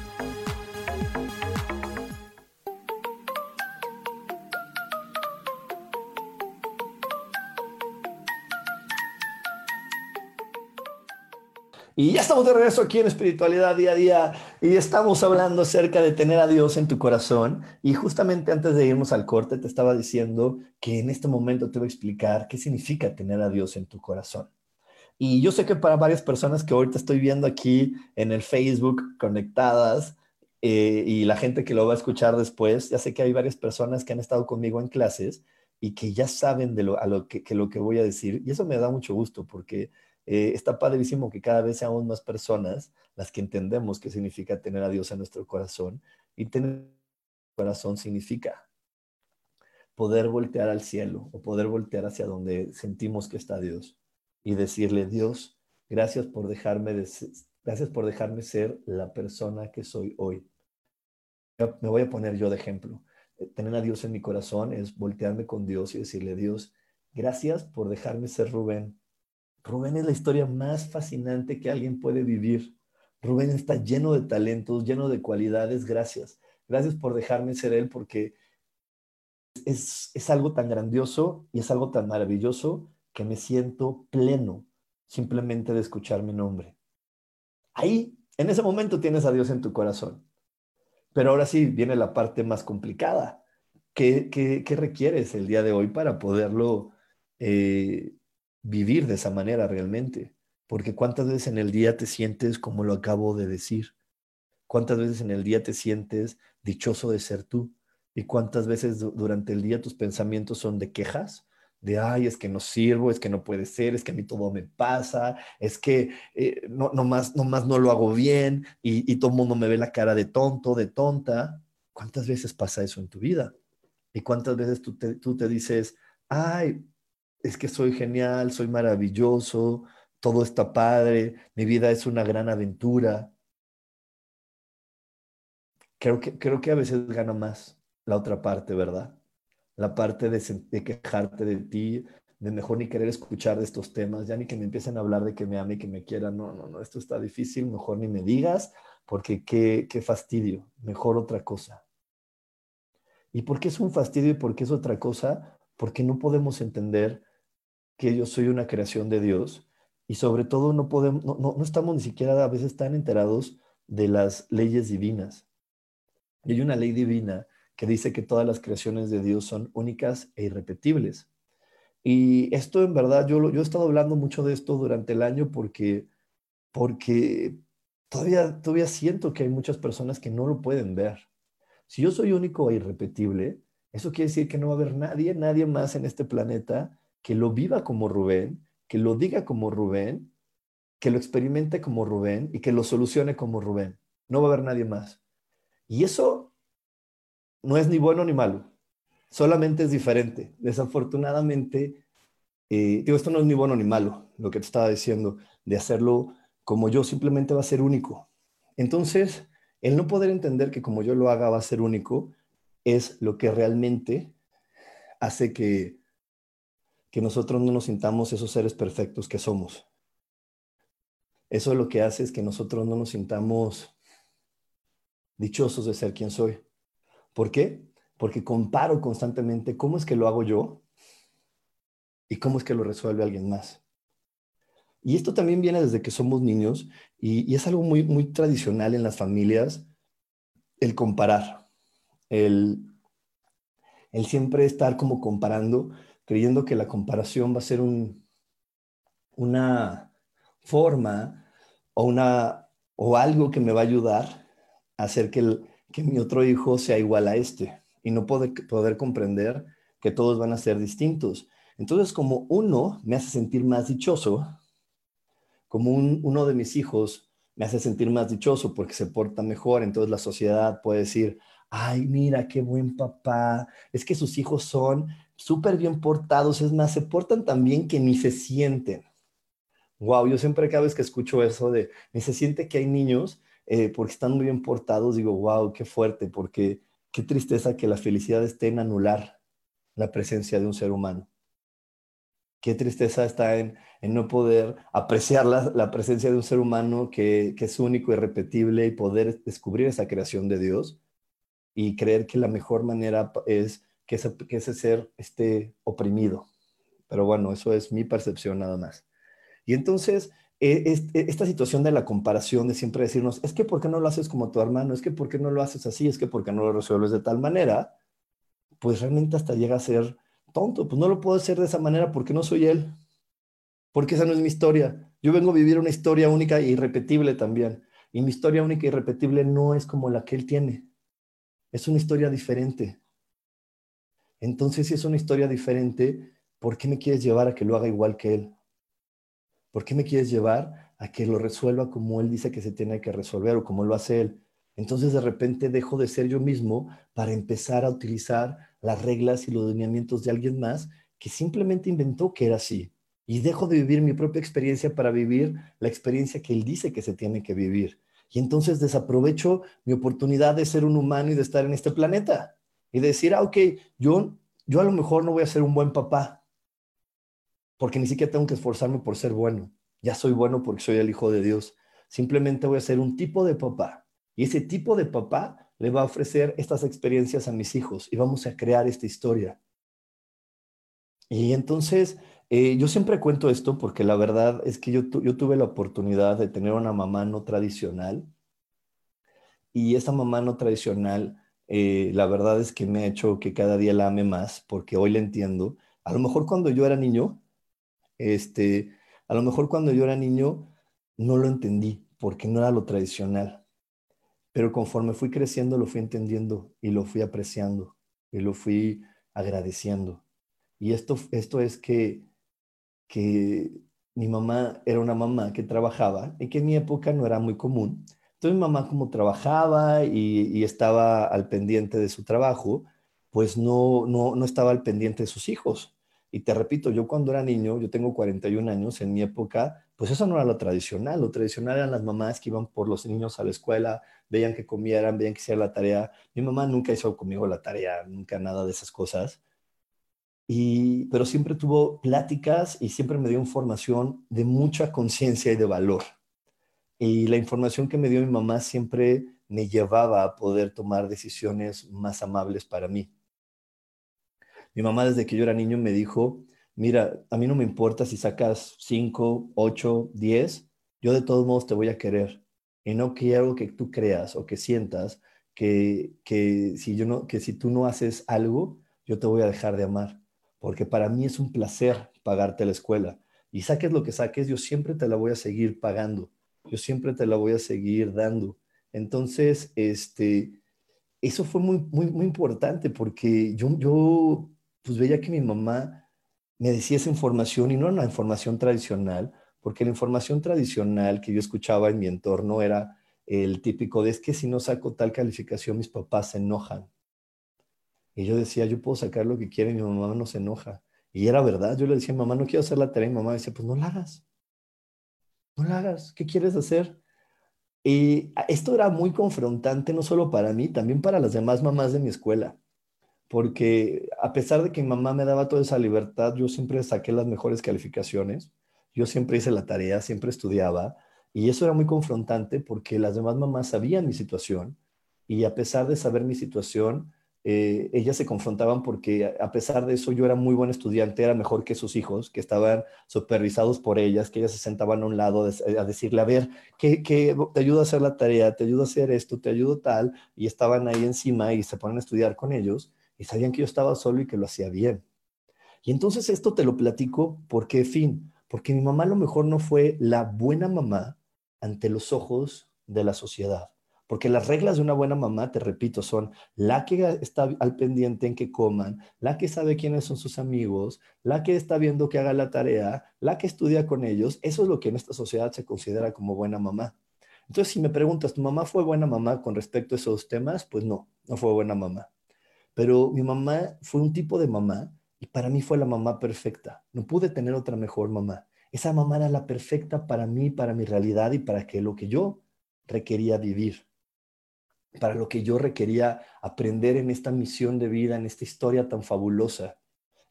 Y ya estamos de regreso aquí en Espiritualidad Día a Día y estamos hablando acerca de tener a Dios en tu corazón. Y justamente antes de irnos al corte te estaba diciendo que en este momento te voy a explicar qué significa tener a Dios en tu corazón. Y yo sé que para varias personas que ahorita estoy viendo aquí en el Facebook conectadas eh, y la gente que lo va a escuchar después, ya sé que hay varias personas que han estado conmigo en clases y que ya saben de lo, a lo que, que lo que voy a decir. Y eso me da mucho gusto porque eh, está padrísimo que cada vez seamos más personas las que entendemos qué significa tener a Dios en nuestro corazón. Y tener corazón significa poder voltear al cielo o poder voltear hacia donde sentimos que está Dios y decirle, Dios, gracias por dejarme, gracias por dejarme ser la persona que soy hoy. Me voy a poner yo de ejemplo. Eh, tener a Dios en mi corazón es voltearme con Dios y decirle, Dios, gracias por dejarme ser Rubén, Rubén es la historia más fascinante que alguien puede vivir. Rubén está lleno de talentos, lleno de cualidades. Gracias. Gracias por dejarme ser él porque es, es algo tan grandioso y es algo tan maravilloso que me siento pleno simplemente de escuchar mi nombre. Ahí, en ese momento tienes a Dios en tu corazón. Pero ahora sí viene la parte más complicada. ¿Qué, qué, qué requieres el día de hoy para poderlo eh, vivir de esa manera realmente. Porque cuántas veces en el día te sientes como lo acabo de decir. Cuántas veces en el día te sientes dichoso de ser tú. Y cuántas veces durante el día tus pensamientos son de quejas, de, ay, es que no sirvo, es que no puede ser, es que a mí todo me pasa, es que eh, no, más no lo hago bien y, todo el mundo me ve la cara de tonto, de tonta. ¿Cuántas veces pasa eso en tu vida? ¿Y cuántas veces tú te, tú te dices, ay, es que soy genial, soy maravilloso, todo está padre, mi vida es una gran aventura. Creo que, creo que a veces gana más la otra parte, ¿verdad? La parte de, quejarte de ti, de mejor ni querer escuchar de estos temas, ya ni que me empiecen a hablar de que me ame y que me quiera. No, no, no, esto está difícil, mejor ni me digas, porque qué, qué fastidio, mejor otra cosa. ¿Y por qué es un fastidio y por qué es otra cosa? Porque no podemos entender que yo soy una creación de Dios y sobre todo no, podemos, no, no, estamos ni siquiera a veces tan enterados de las leyes divinas. Hay una ley divina que dice que todas las creaciones de Dios son únicas e irrepetibles. Y esto en verdad, yo, yo he estado hablando mucho de esto durante el año porque, porque todavía, todavía siento que hay muchas personas que no lo pueden ver. Si yo soy único e irrepetible, Eso quiere decir que no va a haber nadie, nadie más en este planeta que lo viva como Rubén, que lo diga como Rubén, que lo experimente como Rubén y que lo solucione como Rubén. No va a haber nadie más. Y eso no es ni bueno ni malo, solamente es diferente. Desafortunadamente, eh, digo, esto no es ni bueno ni malo, lo que te estaba diciendo, de hacerlo como yo, simplemente va a ser único. Entonces, el no poder entender que como yo lo haga va a ser único, es lo que realmente hace que, que nosotros no nos sintamos esos seres perfectos que somos. Eso lo que hace es que nosotros no nos sintamos dichosos de ser quien soy. ¿Por qué? Porque comparo constantemente cómo es que lo hago yo y cómo es que lo resuelve alguien más. Y esto también viene desde que somos niños y, es algo muy, muy tradicional en las familias, el comparar el, siempre estar como comparando, creyendo que la comparación va a ser un, una forma o, una, o algo que me va a ayudar a hacer que, que mi otro hijo sea igual a este y no poder, poder comprender que todos van a ser distintos. Entonces, como uno me hace sentir más dichoso, como uno de mis hijos me hace sentir más dichoso porque se porta mejor, entonces la sociedad puede decir, ay, mira, qué buen papá, es que sus hijos son súper bien portados, es más, se portan tan bien que ni se sienten. Wow, yo siempre cada vez que escucho eso de, ni se siente que hay niños eh, porque están muy bien portados, digo, wow, qué fuerte, porque qué tristeza que la felicidad esté en anular la presencia de un ser humano. Qué tristeza está en, no poder apreciar la, presencia de un ser humano que, que es único y repetible y poder descubrir esa creación de Dios y creer que la mejor manera es que ese, ser esté oprimido. Pero bueno, eso es mi percepción nada más. Y entonces, e, e, esta situación de la comparación, de siempre decirnos, es que ¿por qué no lo haces como tu hermano? Es que ¿por qué no lo haces así? Es que ¿por qué no lo resuelves de tal manera? Pues realmente hasta llega a ser tonto. Pues no lo puedo hacer de esa manera porque no soy él. Porque esa no es mi historia. Yo vengo a vivir una historia única e irrepetible también. Y mi historia única e irrepetible no es como la que él tiene. Es una historia diferente. Entonces, si es una historia diferente, ¿por qué me quieres llevar a que lo haga igual que él? ¿Por qué me quieres llevar a que lo resuelva como él dice que se tiene que resolver o como lo hace él? Entonces de repente dejo de ser yo mismo para empezar a utilizar las reglas y los lineamientos de alguien más que simplemente inventó que era así. Y dejo de vivir mi propia experiencia para vivir la experiencia que él dice que se tiene que vivir. Y entonces desaprovecho mi oportunidad de ser un humano y de estar en este planeta. Y decir, ah, ok, yo, yo a lo mejor no voy a ser un buen papá, porque ni siquiera tengo que esforzarme por ser bueno. Ya soy bueno porque soy el hijo de Dios. Simplemente voy a ser un tipo de papá. Y ese tipo de papá le va a ofrecer estas experiencias a mis hijos y vamos a crear esta historia. Y entonces, eh, yo siempre cuento esto porque la verdad es que yo, yo tuve la oportunidad de tener una mamá no tradicional y esa mamá no tradicional, eh, la verdad es que me ha hecho que cada día la ame más porque hoy la entiendo. A lo mejor cuando yo era niño, este, a lo mejor cuando yo era niño no lo entendí porque no era lo tradicional. Pero conforme fui creciendo lo fui entendiendo y lo fui apreciando y lo fui agradeciendo. Y esto, esto es que que mi mamá era una mamá que trabajaba y que en mi época no era muy común. Entonces mi mamá como trabajaba y, estaba al pendiente de su trabajo, pues no, no, no estaba al pendiente de sus hijos. Y te repito, yo cuando era niño, yo tengo 41 años, en mi época, pues eso no era lo tradicional. Lo tradicional eran las mamás que iban por los niños a la escuela, veían que comieran, veían que hicieran la tarea. Mi mamá nunca hizo conmigo la tarea, nunca nada de esas cosas pero siempre tuvo pláticas y siempre me dio información de mucha conciencia y de valor. Y la información que me dio mi mamá siempre me llevaba a poder tomar decisiones más amables para mí. Mi mamá desde que yo era niño me dijo, mira, a mí no me importa si sacas 5, 8, 10, yo de todos modos te voy a querer. Y no quiero que tú creas o que sientas que, que, si, yo no, que si tú no haces algo, yo te voy a dejar de amar porque para mí es un placer pagarte la escuela. Y saques lo que saques, yo siempre te la voy a seguir pagando, yo siempre te la voy a seguir dando. Entonces, este, eso fue muy, muy, muy importante porque yo, yo pues veía que mi mamá me decía esa información y no era una información tradicional, porque la información tradicional que yo escuchaba en mi entorno era el típico de es que si no saco tal calificación mis papás se enojan. Y yo decía, yo puedo sacar lo que quiera y mi mamá no se enoja. Y era verdad, yo le decía, mamá, no quiero hacer la tarea. Y mamá decía, pues no la hagas. No la hagas. ¿Qué quieres hacer? Y esto era muy confrontante, no solo para mí, también para las demás mamás de mi escuela. Porque a pesar de que mi mamá me daba toda esa libertad, yo siempre saqué las mejores calificaciones. Yo siempre hice la tarea, siempre estudiaba. Y eso era muy confrontante porque las demás mamás sabían mi situación. Y a pesar de saber mi situación, eh, ellas se confrontaban porque a pesar de eso yo era muy buen estudiante, era mejor que sus hijos, que estaban supervisados por ellas, que ellas se sentaban a un lado a decirle, a ver, ¿qué, te ayudo a hacer la tarea, te ayudo a hacer esto, te ayudo tal, y estaban ahí encima y se ponen a estudiar con ellos y sabían que yo estaba solo y que lo hacía bien. Y entonces esto te lo platico porque, fin, porque mi mamá a lo mejor no fue la buena mamá ante los ojos de la sociedad porque las reglas de una buena mamá, te repito, son la que está al pendiente en que coman, la que sabe quiénes son sus amigos, la que está viendo que haga la tarea, la que estudia con ellos. Eso es lo que en esta sociedad se considera como buena mamá. Entonces, si me preguntas, ¿tu mamá fue buena mamá con respecto a esos temas? Pues no, no fue buena mamá. Pero mi mamá fue un tipo de mamá y para mí fue la mamá perfecta. No pude tener otra mejor mamá. Esa mamá era la perfecta para mí, para mi realidad y para que lo que yo requería vivir para lo que yo requería aprender en esta misión de vida, en esta historia tan fabulosa.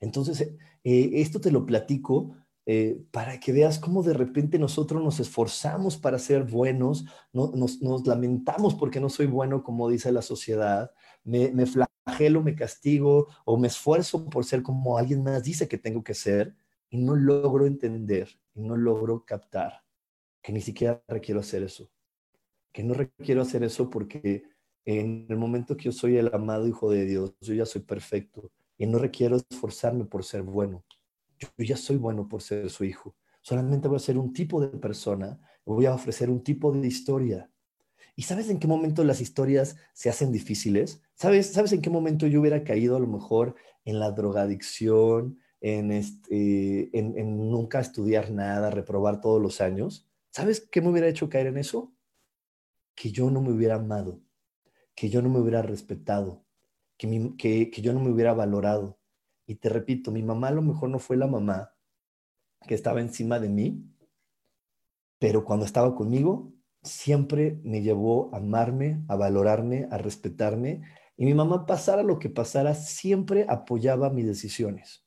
Entonces, eh, esto te lo platico eh, para que veas cómo de repente nosotros nos esforzamos para ser buenos, nos, lamentamos porque no soy bueno como dice la sociedad, me, me flagelo, me castigo o me esfuerzo por ser como alguien más dice que tengo que ser y no logro entender y no logro captar que ni siquiera requiero hacer eso que no requiero hacer eso porque en el momento que yo soy el amado Hijo de Dios, yo ya soy perfecto y no requiero esforzarme por ser bueno. Yo, ya soy bueno por ser su hijo. Solamente voy a ser un tipo de persona, voy a ofrecer un tipo de historia. ¿Y sabes en qué momento las historias se hacen difíciles? ¿Sabes, ¿Sabes en qué momento yo hubiera caído a lo mejor en la drogadicción, en, este, en, nunca estudiar nada, reprobar todos los años? ¿Sabes qué me hubiera hecho caer en eso? que yo no me hubiera amado, que yo no me hubiera respetado, que, que, yo no me hubiera valorado. Y te repito, mi mamá a lo mejor no fue la mamá que estaba encima de mí, pero cuando estaba conmigo, siempre me llevó a amarme, a valorarme, a respetarme. Y mi mamá, pasara lo que pasara, siempre apoyaba mis decisiones.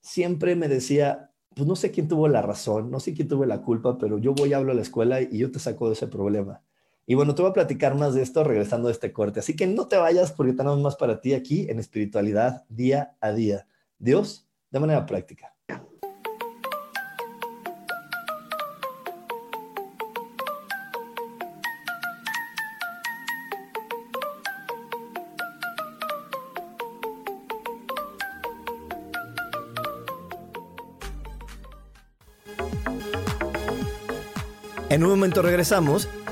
Siempre me decía, pues no sé quién tuvo la razón, no sé quién tuvo la culpa, pero yo voy a hablar a la escuela y yo te saco de ese problema. Y bueno, te voy a platicar más de esto regresando a este corte. Así que no te vayas porque tenemos más para ti aquí en espiritualidad día a día. Dios, de manera práctica. En un momento regresamos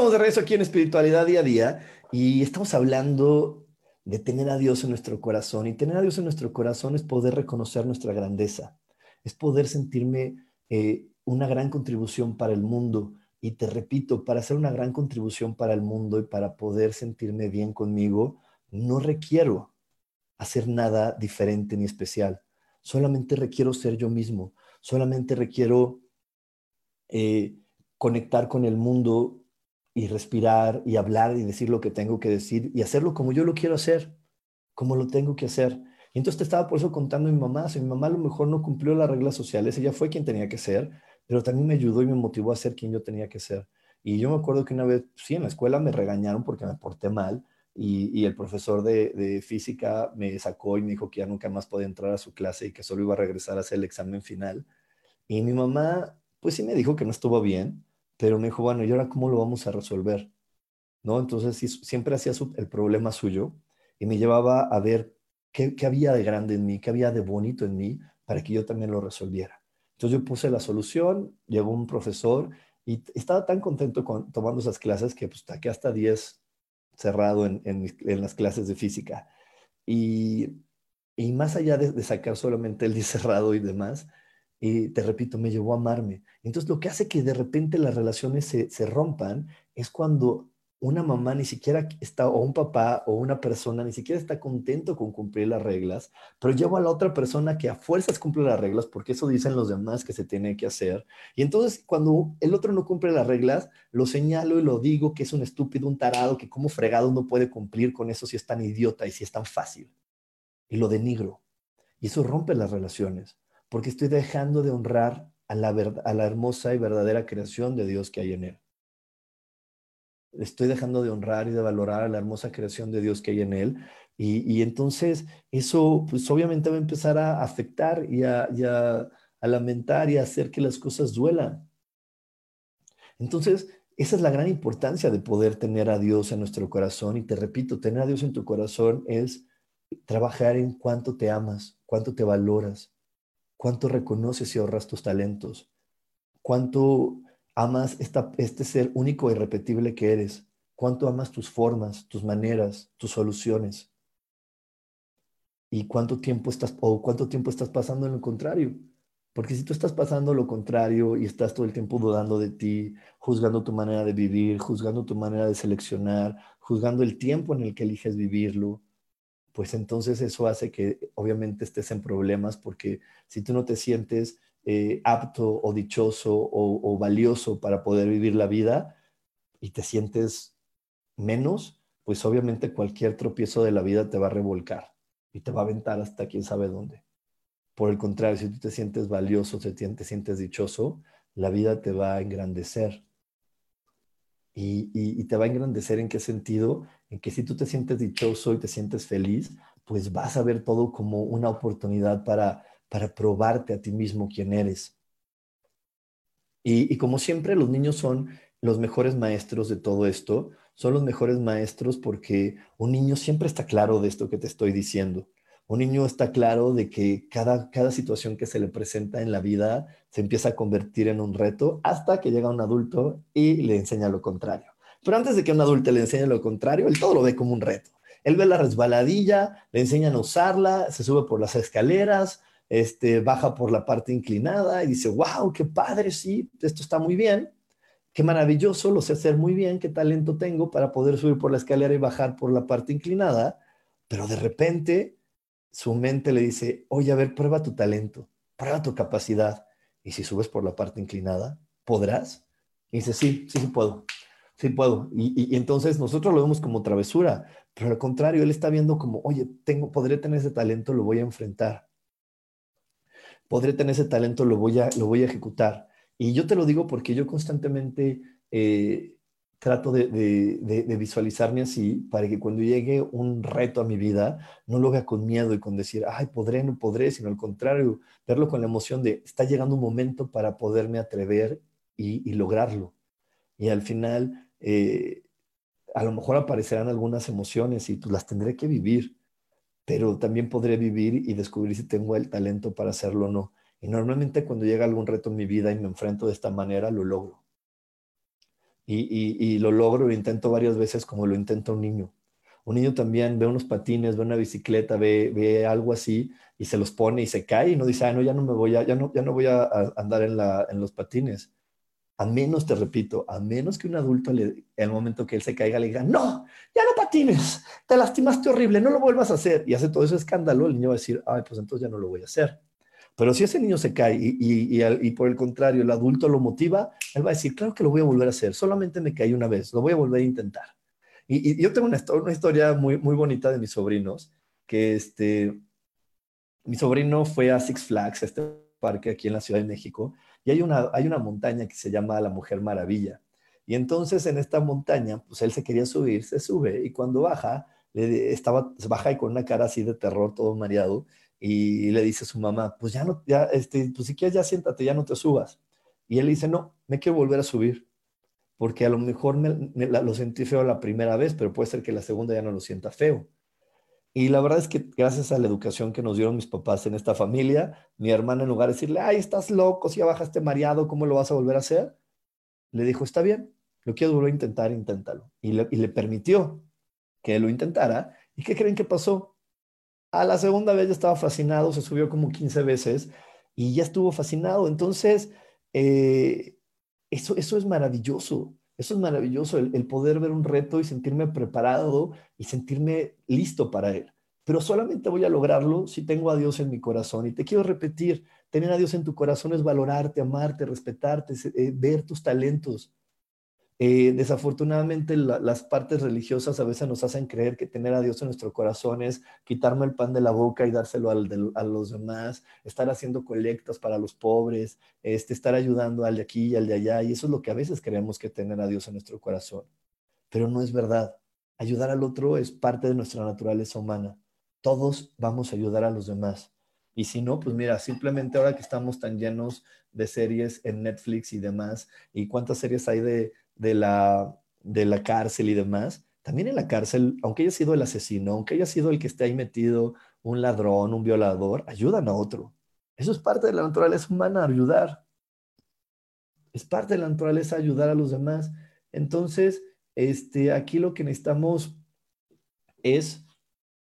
Estamos de regreso aquí en espiritualidad día a día y estamos hablando de tener a Dios en nuestro corazón. Y tener a Dios en nuestro corazón es poder reconocer nuestra grandeza, es poder sentirme eh, una gran contribución para el mundo. Y te repito, para hacer una gran contribución para el mundo y para poder sentirme bien conmigo, no requiero hacer nada diferente ni especial. Solamente requiero ser yo mismo. Solamente requiero eh, conectar con el mundo y respirar y hablar y decir lo que tengo que decir y hacerlo como yo lo quiero hacer, como lo tengo que hacer. Y entonces te estaba por eso contando a mi mamá, mi mamá a lo mejor no cumplió las reglas sociales, ella fue quien tenía que ser, pero también me ayudó y me motivó a ser quien yo tenía que ser. Y yo me acuerdo que una vez, sí, en la escuela me regañaron porque me porté mal y, y el profesor de, de, física me sacó y me dijo que ya nunca más podía entrar a su clase y que solo iba a regresar a hacer el examen final. Y mi mamá, pues sí me dijo que no estuvo bien, pero me dijo, bueno, ¿y ahora cómo lo vamos a resolver? ¿No? Entonces siempre hacía el problema suyo y me llevaba a ver qué, había de grande en mí, qué había de bonito en mí para que yo también lo resolviera. Entonces yo puse la solución, llegó un profesor y estaba tan contento con, tomando esas clases que pues saqué hasta 10 cerrado en, en, las clases de física. Y, y más allá de, de, sacar solamente el 10 cerrado y demás, y te repito, me llevó a amarme. Entonces, lo que hace que de repente las relaciones se, se, rompan es cuando una mamá ni siquiera está, o un papá o una persona ni siquiera está contento con cumplir las reglas, pero lleva a la otra persona que a fuerzas cumple las reglas, porque eso dicen los demás que se tiene que hacer. Y entonces, cuando el otro no cumple las reglas, lo señalo y lo digo que es un estúpido, un tarado, que como fregado no puede cumplir con eso si es tan idiota y si es tan fácil. Y lo denigro. Y eso rompe las relaciones porque estoy dejando de honrar a la, a la hermosa y verdadera creación de Dios que hay en él. Estoy dejando de honrar y de valorar a la hermosa creación de Dios que hay en él. Y, y entonces eso, pues obviamente va a empezar a afectar y a, y a, a lamentar y a hacer que las cosas duelan. Entonces, esa es la gran importancia de poder tener a Dios en nuestro corazón. Y te repito, tener a Dios en tu corazón es trabajar en cuánto te amas, cuánto te valoras, cuánto reconoces y ahorras tus talentos, cuánto amas este ser único e irrepetible que eres, cuánto amas tus formas, tus maneras, tus soluciones. Y cuánto tiempo estás o cuánto tiempo estás pasando en lo contrario. Porque si tú estás pasando lo contrario y estás todo el tiempo dudando de ti, juzgando tu manera de vivir, juzgando tu manera de seleccionar, juzgando el tiempo en el que eliges vivirlo, pues entonces eso hace que obviamente estés en problemas porque si tú no te sientes eh, apto o dichoso o, valioso para poder vivir la vida y te sientes menos, pues obviamente cualquier tropiezo de la vida te va a revolcar y te va a aventar hasta quién sabe dónde. Por el contrario, si tú te sientes valioso, te, te sientes dichoso, la vida te va a engrandecer. Y, te va a engrandecer en qué sentido? En que si tú te sientes dichoso y te sientes feliz, pues vas a ver todo como una oportunidad para, para probarte a ti mismo quién eres. Y, como siempre, los niños son los mejores maestros de todo esto. Son los mejores maestros porque un niño siempre está claro de esto que te estoy diciendo. Un niño está claro de que cada, cada situación que se le presenta en la vida se empieza a convertir en un reto hasta que llega un adulto y le enseña lo contrario. Pero antes de que un adulto le enseñe lo contrario, él todo lo ve como un reto. Él ve la resbaladilla, le enseñan a usarla, se sube por las escaleras, este, baja por la parte inclinada y dice, wow, qué padre, sí, esto está muy bien, qué maravilloso, lo sé hacer muy bien, qué talento tengo para poder subir por la escalera y bajar por la parte inclinada, pero de repente su mente le dice, oye, a ver, prueba tu talento, prueba tu capacidad. Y si subes por la parte inclinada, ¿podrás? Y dice, sí, sí, sí puedo, sí puedo. Y, entonces nosotros lo vemos como travesura, pero al contrario, él está viendo como, oye, tengo, podré tener ese talento, lo voy a enfrentar. Podré tener ese talento, lo voy a, lo voy a ejecutar. Y yo te lo digo porque yo constantemente eh, trato de, de, visualizarme así para que cuando llegue un reto a mi vida, no lo vea con miedo y con decir, ay, podré, no podré, sino al contrario, verlo con la emoción de, está llegando un momento para poderme atrever y, lograrlo. Y al final, eh, a lo mejor aparecerán algunas emociones y pues las tendré que vivir, pero también podré vivir y descubrir si tengo el talento para hacerlo o no. Y normalmente cuando llega algún reto en mi vida y me enfrento de esta manera, lo logro y, lo logro, lo intento varias veces como lo intenta un niño. Un niño también ve unos patines, ve una bicicleta, ve, ve algo así y se los pone y se cae y no dice, ah, no, ya no me voy a, ya no, ya no voy a, andar en, la, en los patines. A menos, te repito, a menos que un adulto le, el momento que él se caiga le diga, no, ya no patines, te lastimaste horrible, no lo vuelvas a hacer. Y hace todo ese escándalo, el niño va a decir, ay, pues entonces ya no lo voy a hacer. Pero si ese niño se cae y, por el contrario el adulto lo motiva, él va a decir, claro que lo voy a volver a hacer, solamente me caí una vez, lo voy a volver a intentar. Y, yo tengo una, una, historia muy, muy bonita de mis sobrinos, que este, mi sobrino fue a Six Flags, este parque aquí en la Ciudad de México, y hay una, hay una montaña que se llama la Mujer Maravilla. Y entonces en esta montaña, pues él se quería subir, se sube, y cuando baja, le, estaba, baja y con una cara así de terror, todo mareado, y le dice a su mamá, pues ya no, ya, este, pues si quieres ya siéntate, ya no te subas. Y él dice, no, me quiero volver a subir, porque a lo mejor me, lo sentí feo la primera vez, pero puede ser que la segunda ya no lo sienta feo. Y la verdad es que gracias a la educación que nos dieron mis papás en esta familia, mi hermana en lugar de decirle, ay, estás loco, si ya bajaste mareado, ¿cómo lo vas a volver a hacer? Le dijo, está bien, lo quiero volver a intentar, inténtalo. Y le, y le permitió que lo intentara. ¿Y qué creen que pasó? A la segunda vez ya estaba fascinado, se subió como 15 veces y ya estuvo fascinado. Entonces, eh, eso, eso es maravilloso. Eso es maravilloso, el, poder ver un reto y sentirme preparado y sentirme listo para él. Pero solamente voy a lograrlo si tengo a Dios en mi corazón. Y te quiero repetir, tener a Dios en tu corazón es valorarte, amarte, respetarte, eh, ver tus talentos, eh, desafortunadamente las partes religiosas a veces nos hacen creer que tener a Dios en nuestro corazón es quitarme el pan de la boca y dárselo a los demás, estar haciendo colectas para los pobres, este, estar ayudando al de aquí y al de allá. Y eso es lo que a veces creemos que tener a Dios en nuestro corazón. Pero no es verdad. Ayudar al otro es parte de nuestra naturaleza humana. Todos vamos a ayudar a los demás. Y si no, pues mira, simplemente ahora que estamos tan llenos de series en Netflix y demás, y cuántas series hay de, de la, de la cárcel y demás, también en la cárcel, aunque haya sido el asesino, aunque haya sido el que esté ahí metido, un ladrón, un violador, ayudan a otro. Eso es parte de la naturaleza humana, ayudar. Es parte de la naturaleza ayudar a los demás. Entonces, este, aquí lo que necesitamos es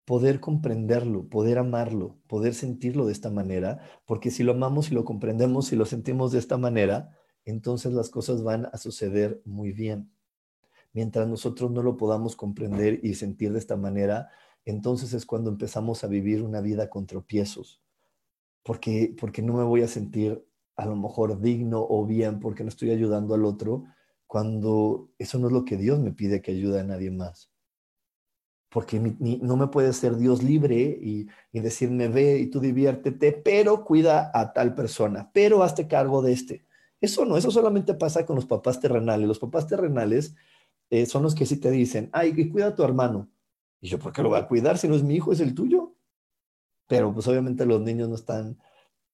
poder comprenderlo, poder amarlo, poder sentirlo de esta manera, porque si lo amamos y lo comprendemos y lo sentimos de esta manera, entonces las cosas van a suceder muy bien. Mientras nosotros no lo podamos comprender y sentir de esta manera, entonces es cuando empezamos a vivir una vida con tropiezos, porque, porque no me voy a sentir a lo mejor digno o bien porque no estoy ayudando al otro, cuando eso no es lo que Dios me pide que ayude a nadie más. Porque no me puede ser Dios libre y, y decirme, ve y tú diviértete, pero cuida a tal persona, pero hazte cargo de este. Eso no, eso solamente pasa con los papás terrenales. Los papás terrenales eh, son los que sí te dicen, ay, cuida a tu hermano. Y yo, ¿por qué lo voy a cuidar si no es mi hijo, es el tuyo? Pero pues obviamente los niños no están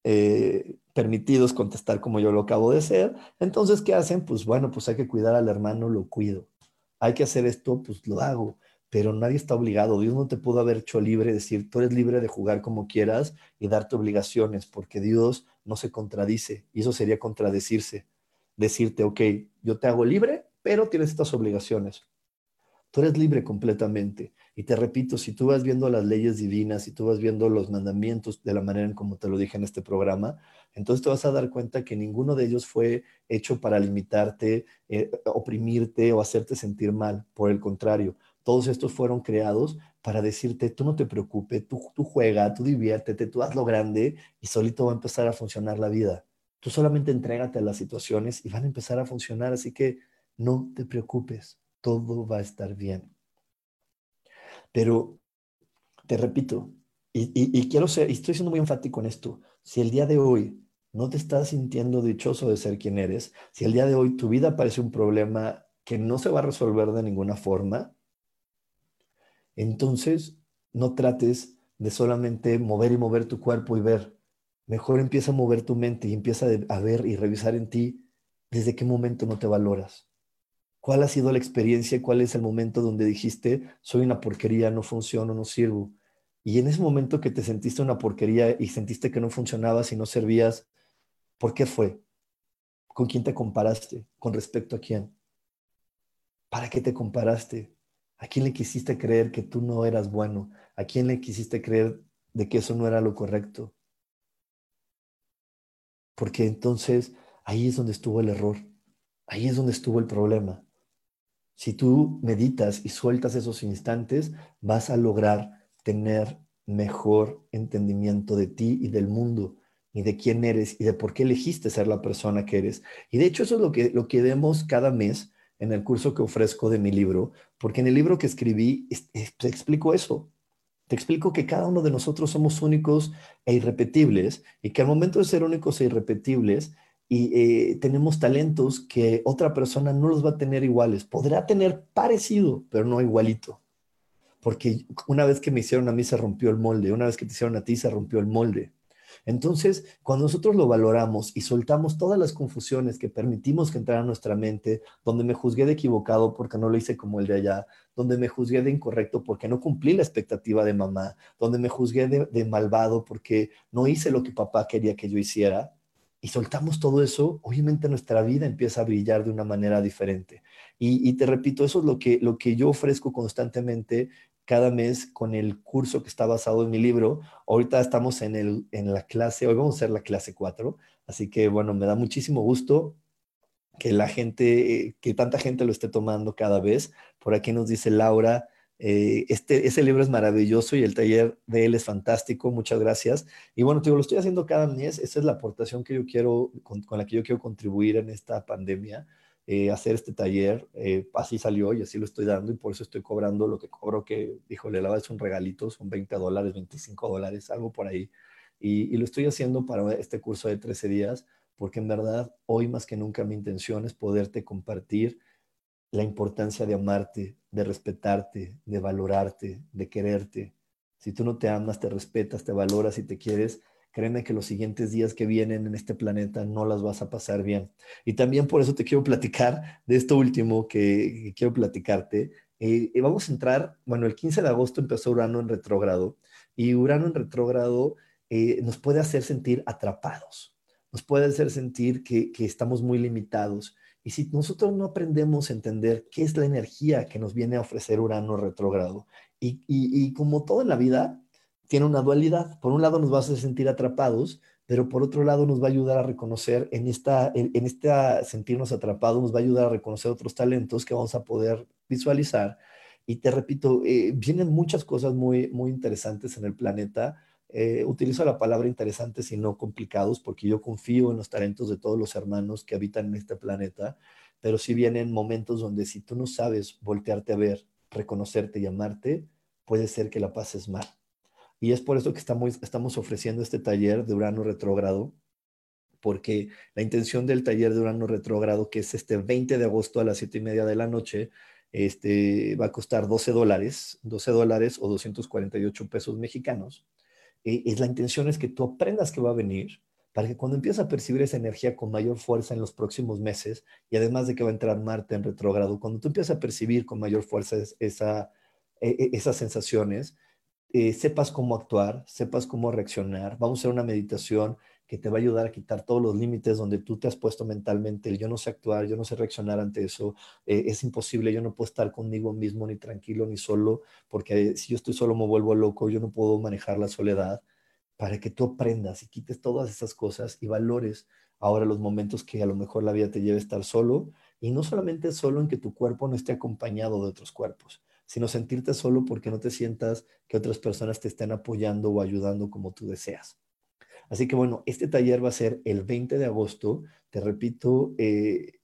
eh, permitidos contestar como yo lo acabo de hacer. Entonces, ¿qué hacen? Pues bueno, pues hay que cuidar al hermano, lo cuido. Hay que hacer esto, pues lo hago pero nadie está obligado. Dios no te pudo haber hecho libre, decir, tú eres libre de jugar como quieras y darte obligaciones, porque Dios no se contradice y eso sería contradecirse. Decirte, ok, yo te hago libre, pero tienes estas obligaciones. Tú eres libre completamente. Y te repito, si tú vas viendo las leyes divinas, si tú vas viendo los mandamientos de la manera en como te lo dije en este programa, entonces te vas a dar cuenta que ninguno de ellos fue hecho para limitarte, eh, oprimirte o hacerte sentir mal. Por el contrario, todos estos fueron creados para decirte, tú no te preocupes, tú, tú juega, tú diviértete, tú hazlo grande y solito va a empezar a funcionar la vida. Tú solamente entrégate a las situaciones y van a empezar a funcionar, así que no te preocupes, todo va a estar bien. Pero te repito, y, quiero ser, y estoy siendo muy enfático en esto, si el día de hoy no te estás sintiendo dichoso de ser quien eres, si el día de hoy tu vida parece un problema que no se va a resolver de ninguna forma, entonces no trates de solamente mover y mover tu cuerpo y ver. Mejor empieza a mover tu mente y empieza a ver y revisar en ti desde qué momento no te valoras. ¿Cuál ha sido la experiencia? ¿Cuál es el momento donde dijiste, soy una porquería, no funciono, no sirvo? Y en ese momento que te sentiste una porquería y sentiste que no funcionabas y no servías, ¿por qué fue? ¿Con quién te comparaste? ¿Con respecto a quién? ¿Para qué te comparaste? ¿A quién le quisiste creer que tú no eras bueno? ¿A quién le quisiste creer de que eso no era lo correcto? Porque entonces ahí es donde estuvo el error, ahí es donde estuvo el problema. Si tú meditas y sueltas esos instantes, vas a lograr tener mejor entendimiento de ti y del mundo y de quién eres y de por qué elegiste ser la persona que eres. Y de hecho eso es lo que, lo que vemos cada mes en el curso que ofrezco de mi libro, porque en el libro que escribí te explico eso. Te explico que cada uno de nosotros somos únicos e irrepetibles y que al momento de ser únicos e irrepetibles y eh, tenemos talentos que otra persona no los va a tener iguales. Podrá tener parecido, pero no igualito porque una vez que me hicieron a mí se rompió el molde, una vez que te hicieron a ti se rompió el molde. Entonces, cuando nosotros lo valoramos y soltamos todas las confusiones que permitimos que entraran a nuestra mente, donde me juzgué de equivocado porque no lo hice como el de allá, donde me juzgué de incorrecto porque no cumplí la expectativa de mamá, donde me juzgué de, malvado porque no hice lo que papá quería que yo hiciera, y soltamos todo eso, obviamente nuestra vida empieza a brillar de una manera diferente. Y, y, te repito, eso es lo que, lo que yo ofrezco constantemente cada mes con el curso que está basado en mi libro. Ahorita estamos en, el, en la clase, hoy vamos a hacer la clase 4, así que bueno, me da muchísimo gusto que la gente, que tanta gente lo esté tomando cada vez. Por aquí nos dice Laura, eh, este, ese libro es maravilloso y el taller de él es fantástico, muchas gracias. Y bueno, te digo, lo estoy haciendo cada mes, esa es la aportación que yo quiero, con la que yo quiero contribuir en esta pandemia. Eh, hacer este taller. Eh, así salió y así lo estoy dando y por eso estoy cobrando lo que cobro, que, híjole, la es un regalito, son 20 dólares, 25 dólares, algo por ahí. Y, lo estoy haciendo para este curso de 13 días porque en verdad hoy más que nunca mi intención es poderte compartir la importancia de amarte, de respetarte, de valorarte, de quererte. Si tú no te amas, te respetas, te valoras y te quieres, créeme que los siguientes días que vienen en este planeta no las vas a pasar bien. Y también por eso te quiero platicar de esto último que, quiero platicarte. Eh, vamos a entrar, bueno, el 15 de agosto empezó Urano en retrógrado y Urano en retrógrado eh, nos puede hacer sentir atrapados, nos puede hacer sentir que, estamos muy limitados. Y si nosotros no aprendemos a entender qué es la energía que nos viene a ofrecer Urano retrógrado, y, y como todo en la vida, tiene una dualidad. Por un lado nos va a hacer sentir atrapados, pero por otro lado nos va a ayudar a reconocer en esta, en, esta sentirnos atrapados, nos va a ayudar a reconocer otros talentos que vamos a poder visualizar. Y te repito, eh, vienen muchas cosas muy, muy interesantes en el planeta. Eh, utilizo la palabra interesantes y no complicados porque yo confío en los talentos de todos los hermanos que habitan en este planeta, pero sí vienen momentos donde si tú no sabes voltearte a ver, reconocerte y amarte, puede ser que la pases mal. Y es por eso que estamos, ofreciendo este taller de Urano retrógrado, porque la intención del taller de Urano retrógrado, que es este 20 de agosto a las 7 y media de la noche, este, va a costar 12 dólares, 12 dólares o 248 pesos mexicanos. y es la intención es que tú aprendas que va a venir, para que cuando empieces a percibir esa energía con mayor fuerza en los próximos meses, y además de que va a entrar Marte en retrógrado, cuando tú empiezas a percibir con mayor fuerza esa, e, e, esas sensaciones, eh, sepas cómo actuar, sepas cómo reaccionar. Vamos a hacer una meditación que te va a ayudar a quitar todos los límites donde tú te has puesto mentalmente, yo no sé actuar, yo no sé reaccionar ante eso, eh, es imposible, yo no puedo estar conmigo mismo ni tranquilo ni solo, porque si yo estoy solo me vuelvo loco, yo no puedo manejar la soledad, para que tú aprendas y quites todas esas cosas y valores ahora los momentos que a lo mejor la vida te lleve a estar solo, y no solamente solo en que tu cuerpo no esté acompañado de otros cuerpos, sino sentirte solo porque no te sientas que otras personas te estén apoyando o ayudando como tú deseas. Así que bueno, este taller va a ser el 20 de agosto. Te repito, eh,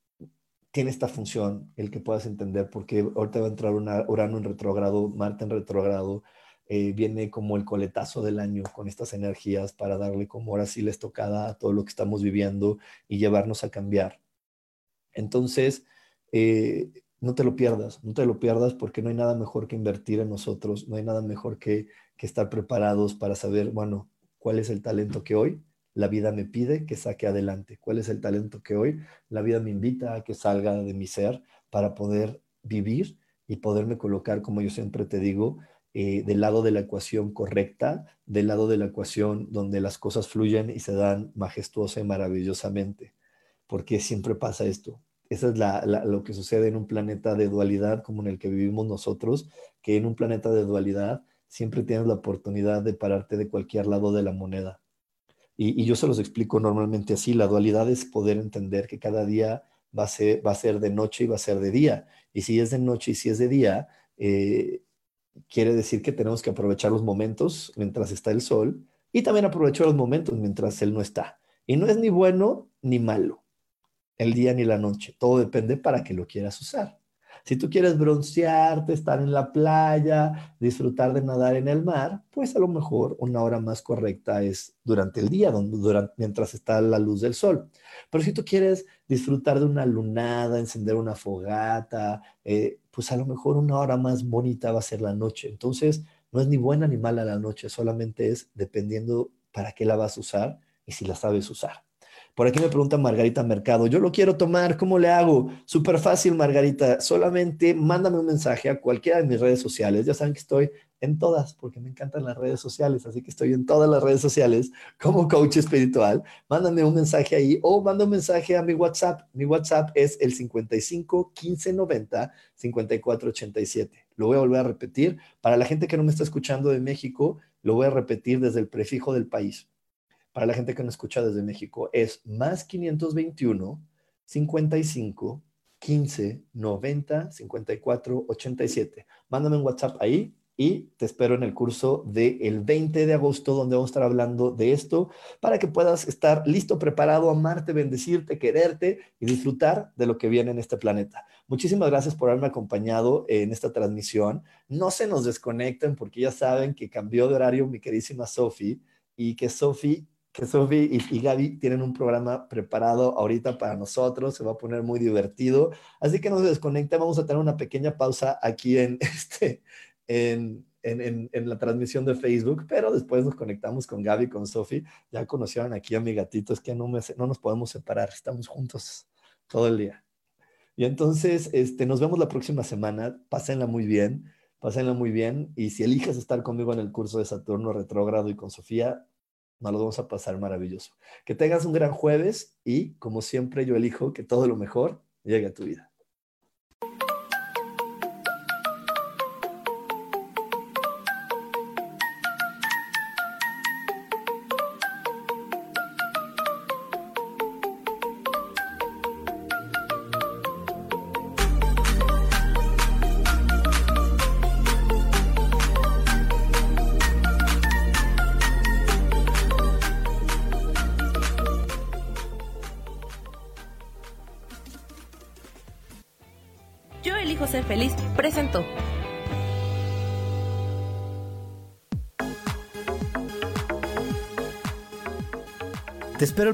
tiene esta función, el que puedas entender, porque ahorita va a entrar una Urano en retrogrado, Marte en retrogrado. eh, viene como el coletazo del año con estas energías para darle como ahora sí la estocada a todo lo que estamos viviendo y llevarnos a cambiar. Entonces, eh, no te lo pierdas, no te lo pierdas porque no hay nada mejor que invertir en nosotros, no hay nada mejor que, estar preparados para saber, bueno, cuál es el talento que hoy la vida me pide que saque adelante, cuál es el talento que hoy la vida me invita a que salga de mi ser para poder vivir y poderme colocar, como yo siempre te digo, eh, del lado de la ecuación correcta, del lado de la ecuación donde las cosas fluyen y se dan majestuosa y maravillosamente. Porque siempre pasa esto. Eso es lo que sucede en un planeta de dualidad como en el que vivimos nosotros, que en un planeta de dualidad siempre tienes la oportunidad de pararte de cualquier lado de la moneda. Y, yo se los explico normalmente así, la dualidad es poder entender que cada día va a, ser, de noche y va a ser de día. Y si es de noche y si es de día, eh, quiere decir que tenemos que aprovechar los momentos mientras está el sol y también aprovechar los momentos mientras él no está. Y no es ni bueno ni malo, el día ni la noche. Todo depende para que lo quieras usar. Si tú quieres broncearte, estar en la playa, disfrutar de nadar en el mar, pues a lo mejor una hora más correcta es durante el día, mientras está la luz del sol. Pero si tú quieres disfrutar de una lunada, encender una fogata, eh, pues a lo mejor una hora más bonita va a ser la noche. Entonces, no es ni buena ni mala la noche, solamente es dependiendo para qué la vas a usar y si la sabes usar. Por aquí me pregunta Margarita Mercado, yo lo quiero tomar, ¿cómo le hago? Súper fácil, Margarita, solamente mándame un mensaje a cualquiera de mis redes sociales. Ya saben que estoy en todas, porque me encantan las redes sociales, así que estoy en todas las redes sociales como coach espiritual. Mándame un mensaje ahí o manda un mensaje a mi WhatsApp. Mi WhatsApp es el 55 15 90 54 87. Lo voy a volver a repetir. Para la gente que no me está escuchando de México, lo voy a repetir desde el prefijo del país para la gente que nos escucha desde México, es más 521 55 15 90 54 87. Mándame un WhatsApp ahí y te espero en el curso del 20 de agosto donde vamos a estar hablando de esto para que puedas estar listo, preparado, amarte, bendecirte, quererte y disfrutar de lo que viene en este planeta. Muchísimas gracias por haberme acompañado en esta transmisión. No se nos desconecten porque ya saben que cambió de horario mi queridísima Sofi y que Sofi que Sofi y, Gaby tienen un programa preparado ahorita para nosotros, se va a poner muy divertido, así que no se desconecten, vamos a tener una pequeña pausa aquí en, [LAUGHS] este, en, en, en, la transmisión de Facebook, pero después nos conectamos con Gaby, con Sofi, ya conocieron aquí a mi gatito, es que no, me, no nos podemos separar, estamos juntos todo el día. Y entonces, este, nos vemos la próxima semana, pásenla muy bien, pásenla muy bien, y si eliges estar conmigo en el curso de Saturno retrógrado y con Sofía, nos lo vamos a pasar maravilloso. Que tengas un gran jueves y, como siempre, yo elijo que todo lo mejor llegue a tu vida.